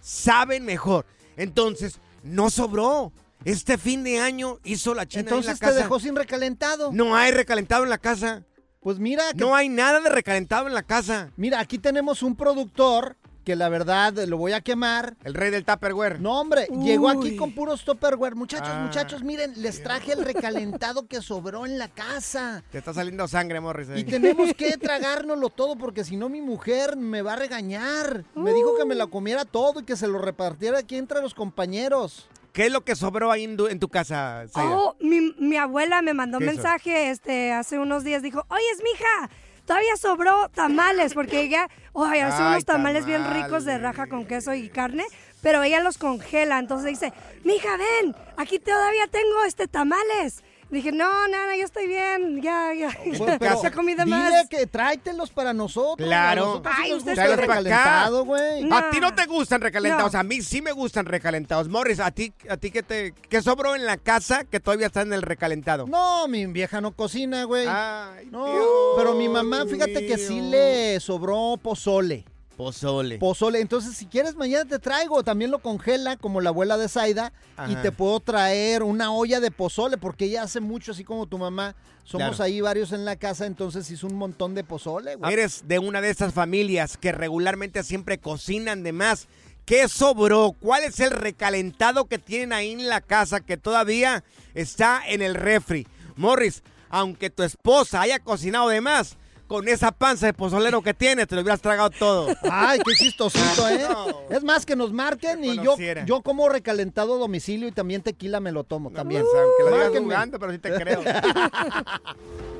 Saben mejor. Entonces, no sobró. Este fin de año hizo la china en la Entonces te casa. dejó sin recalentado. No hay recalentado en la casa. Pues mira. que- No hay nada de recalentado en la casa. Mira, aquí tenemos un productor que la verdad lo voy a quemar. El rey del Tupperware. No, hombre, llegó aquí con puros Tupperware. Muchachos, Ah. muchachos, miren, les traje el recalentado que sobró en la casa. Te está saliendo sangre, Morris. eh. Y tenemos que [LAUGHS] tragárnoslo todo porque si no mi mujer me va a regañar. Me dijo que me lo comiera todo y que se lo repartiera aquí entre los compañeros. ¿Qué es lo que sobró ahí en tu, en tu casa? Oh, mi, mi abuela me mandó un mensaje este, hace unos días. Dijo, oye, mija, todavía sobró tamales. Porque ella, oye, hace Ay, unos tamales, bien ricos de raja con queso y carne. Pero ella los congela. Entonces dice, mija, ven, aquí todavía tengo este tamales. Dije, no, nana, yo estoy bien. Ya, ya. [LAUGHS] Ya comí de dile más. que tráetelos para nosotros. Claro. nosotros sí Ay, nos gusta para acá. recalentado, güey. A ti no te gustan recalentados, No. a mí sí me gustan recalentados. Morris, ¿a ti, a ti qué, te, qué sobró en la casa que todavía está en el recalentado? No, mi vieja no cocina, güey. Ay, no, Dios pero mi mamá, fíjate que sí le sobró pozole. Pozole. Pozole. Entonces, si quieres, mañana te traigo. También lo congela, como la abuela de Zaida. Y te puedo traer una olla de pozole, porque ella hace mucho, así como tu mamá. Somos Claro. ahí varios en la casa, entonces hizo un montón de pozole, güey. Eres de una de esas familias que regularmente siempre cocinan de más. ¿Qué sobró? ¿Cuál es el recalentado que tienen ahí en la casa que todavía está en el refri? Morris, aunque tu esposa haya cocinado de más, con esa panza de pozolero que tienes, te lo hubieras tragado todo. Ay, qué chistosito, ¿eh? Es más, que nos marquen y yo, yo como recalentado a domicilio y también tequila me lo tomo también. aunque lo digas jugando, pero sí te creo. [LAUGHS]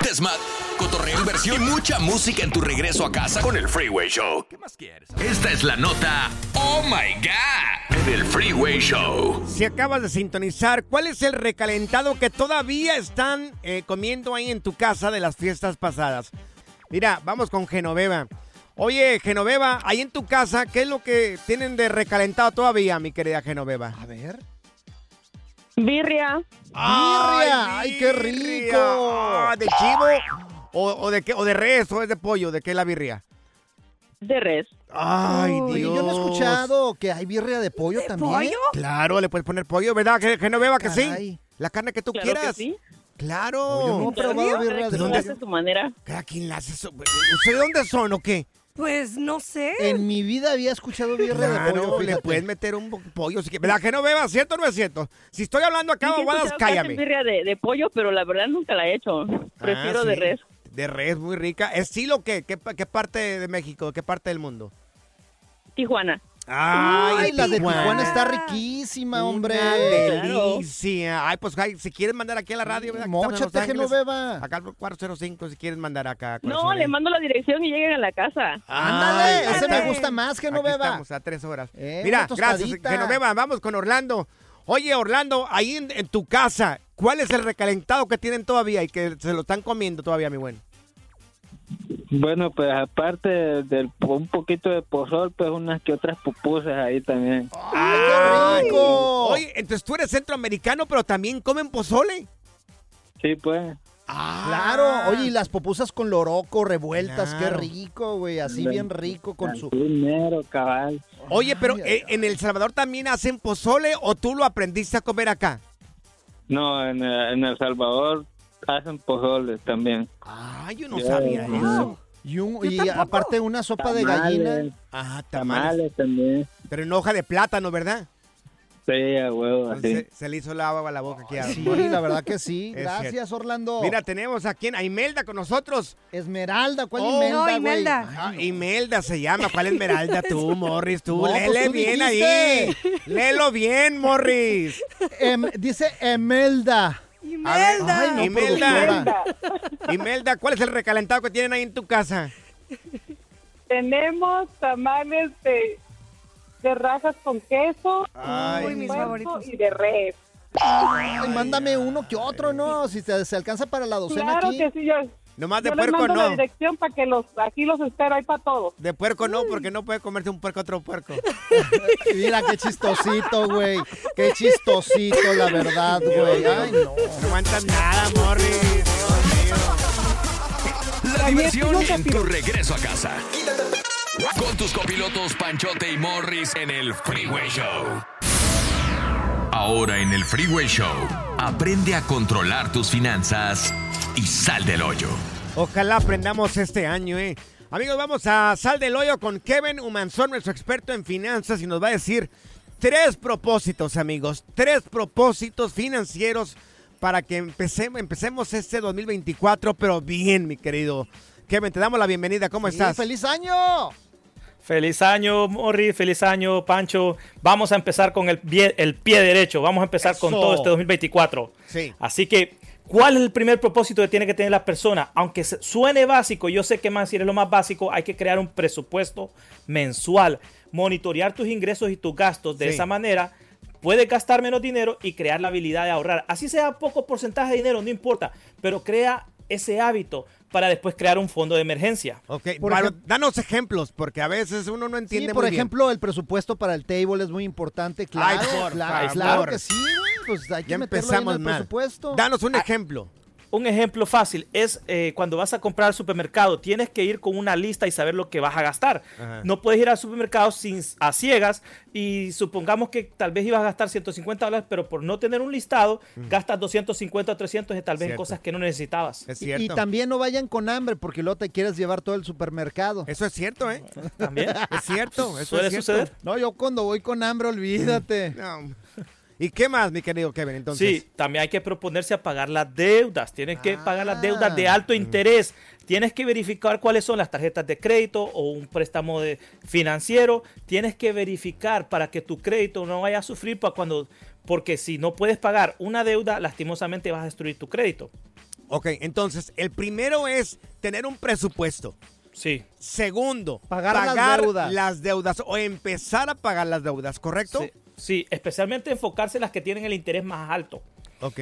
Desmad, cotorreo, inversión y mucha música en tu regreso a casa con el Freeway Show. ¿Qué más quieres? Esta es la nota Oh My God del Freeway Show. Si acabas de sintonizar, ¿cuál es el recalentado que todavía están eh, comiendo ahí en tu casa de las fiestas pasadas? Mira, vamos con Genoveva. Oye, Genoveva, ahí en tu casa, ¿qué es lo que tienen de recalentado todavía, mi querida Genoveva? A ver. Birria. ¡Birria! ¡Ay, qué rico! Ah, ¿De chivo? ¿O, o de qué? ¿O de res? ¿O es de pollo? ¿De qué es la birria? De res. Ay, Uy, Dios. yo no he escuchado que hay birria de pollo también. Claro, le puedes poner pollo, ¿verdad, Ge- Genoveva, que sí? La carne que tú Claro que quieras. sí. Claro. yo no he probado birria de Cada quien pollo. hace su manera. Cada quien la hace su... ¿Ustedes dónde son o qué? Pues no sé. En mi vida había escuchado birria de Claro, pollo. le puedes meter un po- pollo. Si quieres. ¿Verdad que no beba? ¿Cierto o no es cierto? Si estoy hablando acá, Sí, que hacen cállame. birria de, de pollo, pero la verdad nunca la he hecho. Prefiero Ah, de sí. res. De res, muy rica. ¿Estilo qué? ¿Qué, qué parte de México? ¿Qué parte del mundo? Tijuana. Ay, Ay, la de Tijuana está riquísima, hombre. Una delicia. Ay, pues ay, si quieres mandar aquí a la radio, ¿verdad? Móchate, Ángeles. Genoveva. Acá al 405 si quieres mandar acá. No, le mando la dirección y lleguen a la casa. Ándale, Ay, ese me gusta más, Aquí Genoveva. estamos a tres horas. Eh, Mira, gracias, tostadita. Genoveva. Vamos con Orlando. Oye, Orlando, ahí en, en tu casa, ¿cuál es el recalentado que tienen todavía y que se lo están comiendo todavía, mi buen? Bueno, pues aparte del un poquito de pozol, pues unas que otras pupusas ahí también. ¡Ay, rico! Oye, entonces tú eres centroamericano, pero también comen pozole. Sí, pues. Claro, oye, y las pupusas con loroco revueltas, qué rico, güey, así bien rico con su... Dinero, cabal. Oye, pero eh, ¿en El Salvador también hacen pozole o tú lo aprendiste a comer acá? No, en, eh, en El Salvador hacen pozole también. Ay, yo no sabía no. eso. Y, un- y aparte una sopa de gallina. Ajá, Tamales tamales. también. Pero en hoja de plátano, ¿verdad? Sí, a huevo, así. Entonces, se, se le hizo la agua a la boca aquí. a- Sí, la verdad que sí. Es Gracias, cierto. Orlando. Mira, tenemos aquí a Imelda con nosotros. Esmeralda, ¿cuál Oh, Imelda, no? Imelda. Ah, Imelda se llama. ¿Cuál [LAUGHS] Esmeralda tú, Morris? Tú, No, pues léele bien dijiste. ahí. Léelo bien, Morris. Em- dice Emelda. Imelda. Ay, no, Imelda. Imelda, ¿cuál es el recalentado que tienen ahí en tu casa? Tenemos tamales de, de rajas con queso, Ay, con mis favoritos. y de res. Ay, mándame uno que otro, ¿no? Si se, se alcanza para la docena Claro aquí. que sí, yo, Nomás de yo les puerco mando la no. dirección para que los aquí los espero ahí para todos. De puerco no, porque no puede comerse un puerco otro puerco. [LAUGHS] Mira qué chistosito, güey. Qué chistosito, la verdad, güey. Ay, no. No aguantas nada, Morris. La diversión en tu regreso a casa. Con tus copilotos Panchote y Morris en el Freeway Show. Ahora en el Freeway Show, aprende a controlar tus finanzas y sal del hoyo. Ojalá aprendamos este año, ¿eh? Amigos, vamos a Sal del Hoyo con Kevin Humanzón, nuestro experto en finanzas, y nos va a decir tres propósitos, amigos. Tres propósitos financieros para que empecemos, empecemos este 2024, pero bien, mi querido Kevin. Te damos la bienvenida. ¿Cómo Sí, estás? ¡Feliz año! Feliz año, Morri, feliz año, Pancho. Vamos a empezar con el pie, el pie derecho, vamos a empezar con todo este 2024. Sí. Así que, ¿cuál es el primer propósito que tiene que tener la persona? Aunque suene básico, yo sé que más si eres lo más básico, hay que crear un presupuesto mensual, monitorear tus ingresos y tus gastos. De Sí. esa manera, puedes gastar menos dinero y crear la habilidad de ahorrar. Así sea poco porcentaje de dinero, no importa, pero crea ese hábito para después crear un fondo de emergencia. Ok, Por danos ejemplos, porque a veces uno no Sí, entiende por muy bien. ejemplo, el presupuesto para el table es muy importante. Claro, Ay, por claro, que sí. Pues hay que Ya meterlo ahí en empezamos el mal. presupuesto. Danos un ejemplo. Un ejemplo fácil es eh, cuando vas a comprar al supermercado, tienes que ir con una lista y saber lo que vas a gastar. Ajá. No puedes ir al supermercado sin, a ciegas y supongamos que tal vez ibas a gastar 150 dólares, pero por no tener un listado, gastas 250 o 300 y tal vez en Cierto. cosas que no necesitabas. Y, y también no vayan con hambre porque luego te quieres llevar todo el supermercado. Eso es cierto, ¿eh? También. Es cierto, eso ¿Suele es cierto. suceder? No, yo cuando voy con hambre, olvídate. No. ¿Y qué más, mi querido Kevin? Entonces, Sí, también hay que proponerse a pagar las deudas. Tienes que pagar las deudas de Ah. alto interés. Tienes que verificar cuáles son las tarjetas de crédito o un préstamo de financiero. Tienes que verificar para que tu crédito no vaya a sufrir para cuando, porque si no puedes pagar una deuda, lastimosamente vas a destruir tu crédito. Ok, entonces, el primero es tener un presupuesto. Sí. Segundo, Pagar las deudas. las deudas o empezar a pagar las deudas, ¿correcto? Sí, sí, especialmente enfocarse en las que tienen el interés más alto. Ok.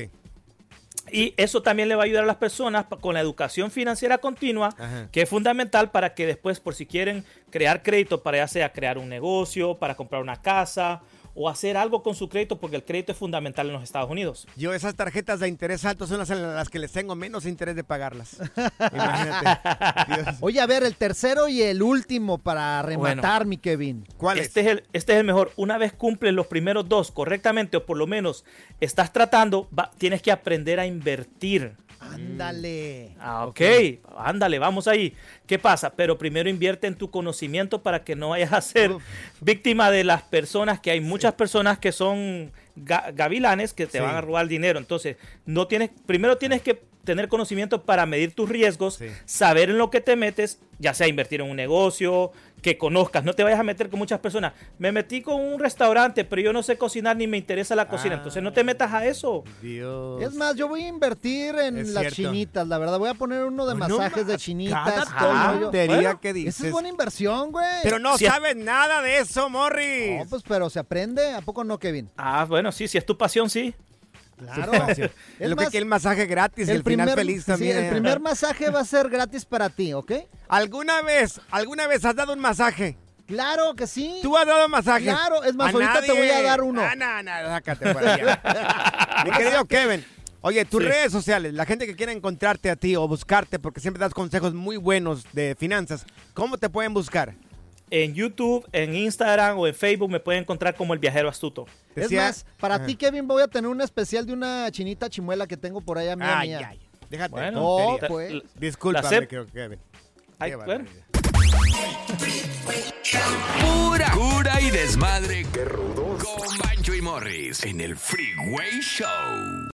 Y eso también le va a ayudar a las personas con la educación financiera continua, Ajá. que es fundamental para que después, por si quieren crear crédito para ya sea crear un negocio, para comprar una casa o hacer algo con su crédito, porque el crédito es fundamental en los Estados Unidos. Yo esas tarjetas de interés alto son las en las que les tengo menos interés de pagarlas. [LAUGHS] Imagínate. Dios. Oye, a ver, el tercero y el último para rematar, mi Kevin. este Es el, este es el mejor. Una vez cumples los primeros dos correctamente, o por lo menos estás tratando, va- tienes que aprender a invertir. Ándale. Ah, ok, ándale, vamos ahí. ¿Qué pasa? Pero primero invierte en tu conocimiento para que no vayas a ser víctima de las personas, que hay muchas personas que son ga- gavilanes que te Sí. van a robar dinero. Entonces, no tienes, primero tienes que tener conocimiento para medir tus riesgos, saber en lo que te metes, ya sea invertir en un negocio, que conozcas, no te vayas a meter con muchas personas. Me metí con un restaurante, pero yo no sé cocinar ni me interesa la cocina, entonces no te metas a eso. Dios. Es más, yo voy a invertir en Es las cierto. chinitas, la verdad. Voy a poner uno de No masajes de chinitas. cada todo Bueno, que Esa dices. es buena inversión, güey. Pero no sabes nada de eso, Morris. No, pues, pero se aprende. ¿A poco no, Kevin? Ah, bueno, sí, si es tu pasión, sí. Claro. Es lo que quiere el masaje gratis y el, final feliz sí, también. el primer masaje va a ser gratis para ti, ¿ok? ¿Alguna vez, alguna vez has dado un masaje? Claro que sí. ¿Tú has dado masaje? Claro, es más, A ahorita te voy a dar uno. Ah, no, no, sácate por allá. [LAUGHS] Mi querido Kevin, oye, tus Sí. redes sociales, la gente que quiera encontrarte a ti o buscarte, porque siempre das consejos muy buenos de finanzas, ¿cómo te pueden buscar? En YouTube, en Instagram o en Facebook me pueden encontrar como el viajero astuto. Es más, para Ajá. ti, Kevin, voy a tener un especial de una chinita chimuela que tengo por allá mía, Ay, mía. ay, déjate. Bueno, No, pues. Creo, Kevin. Ay, bueno. Pura cura y desmadre. Qué rudos. Con Bancho y Morris en el Freeway Show.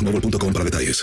boostmobile.com para detalles.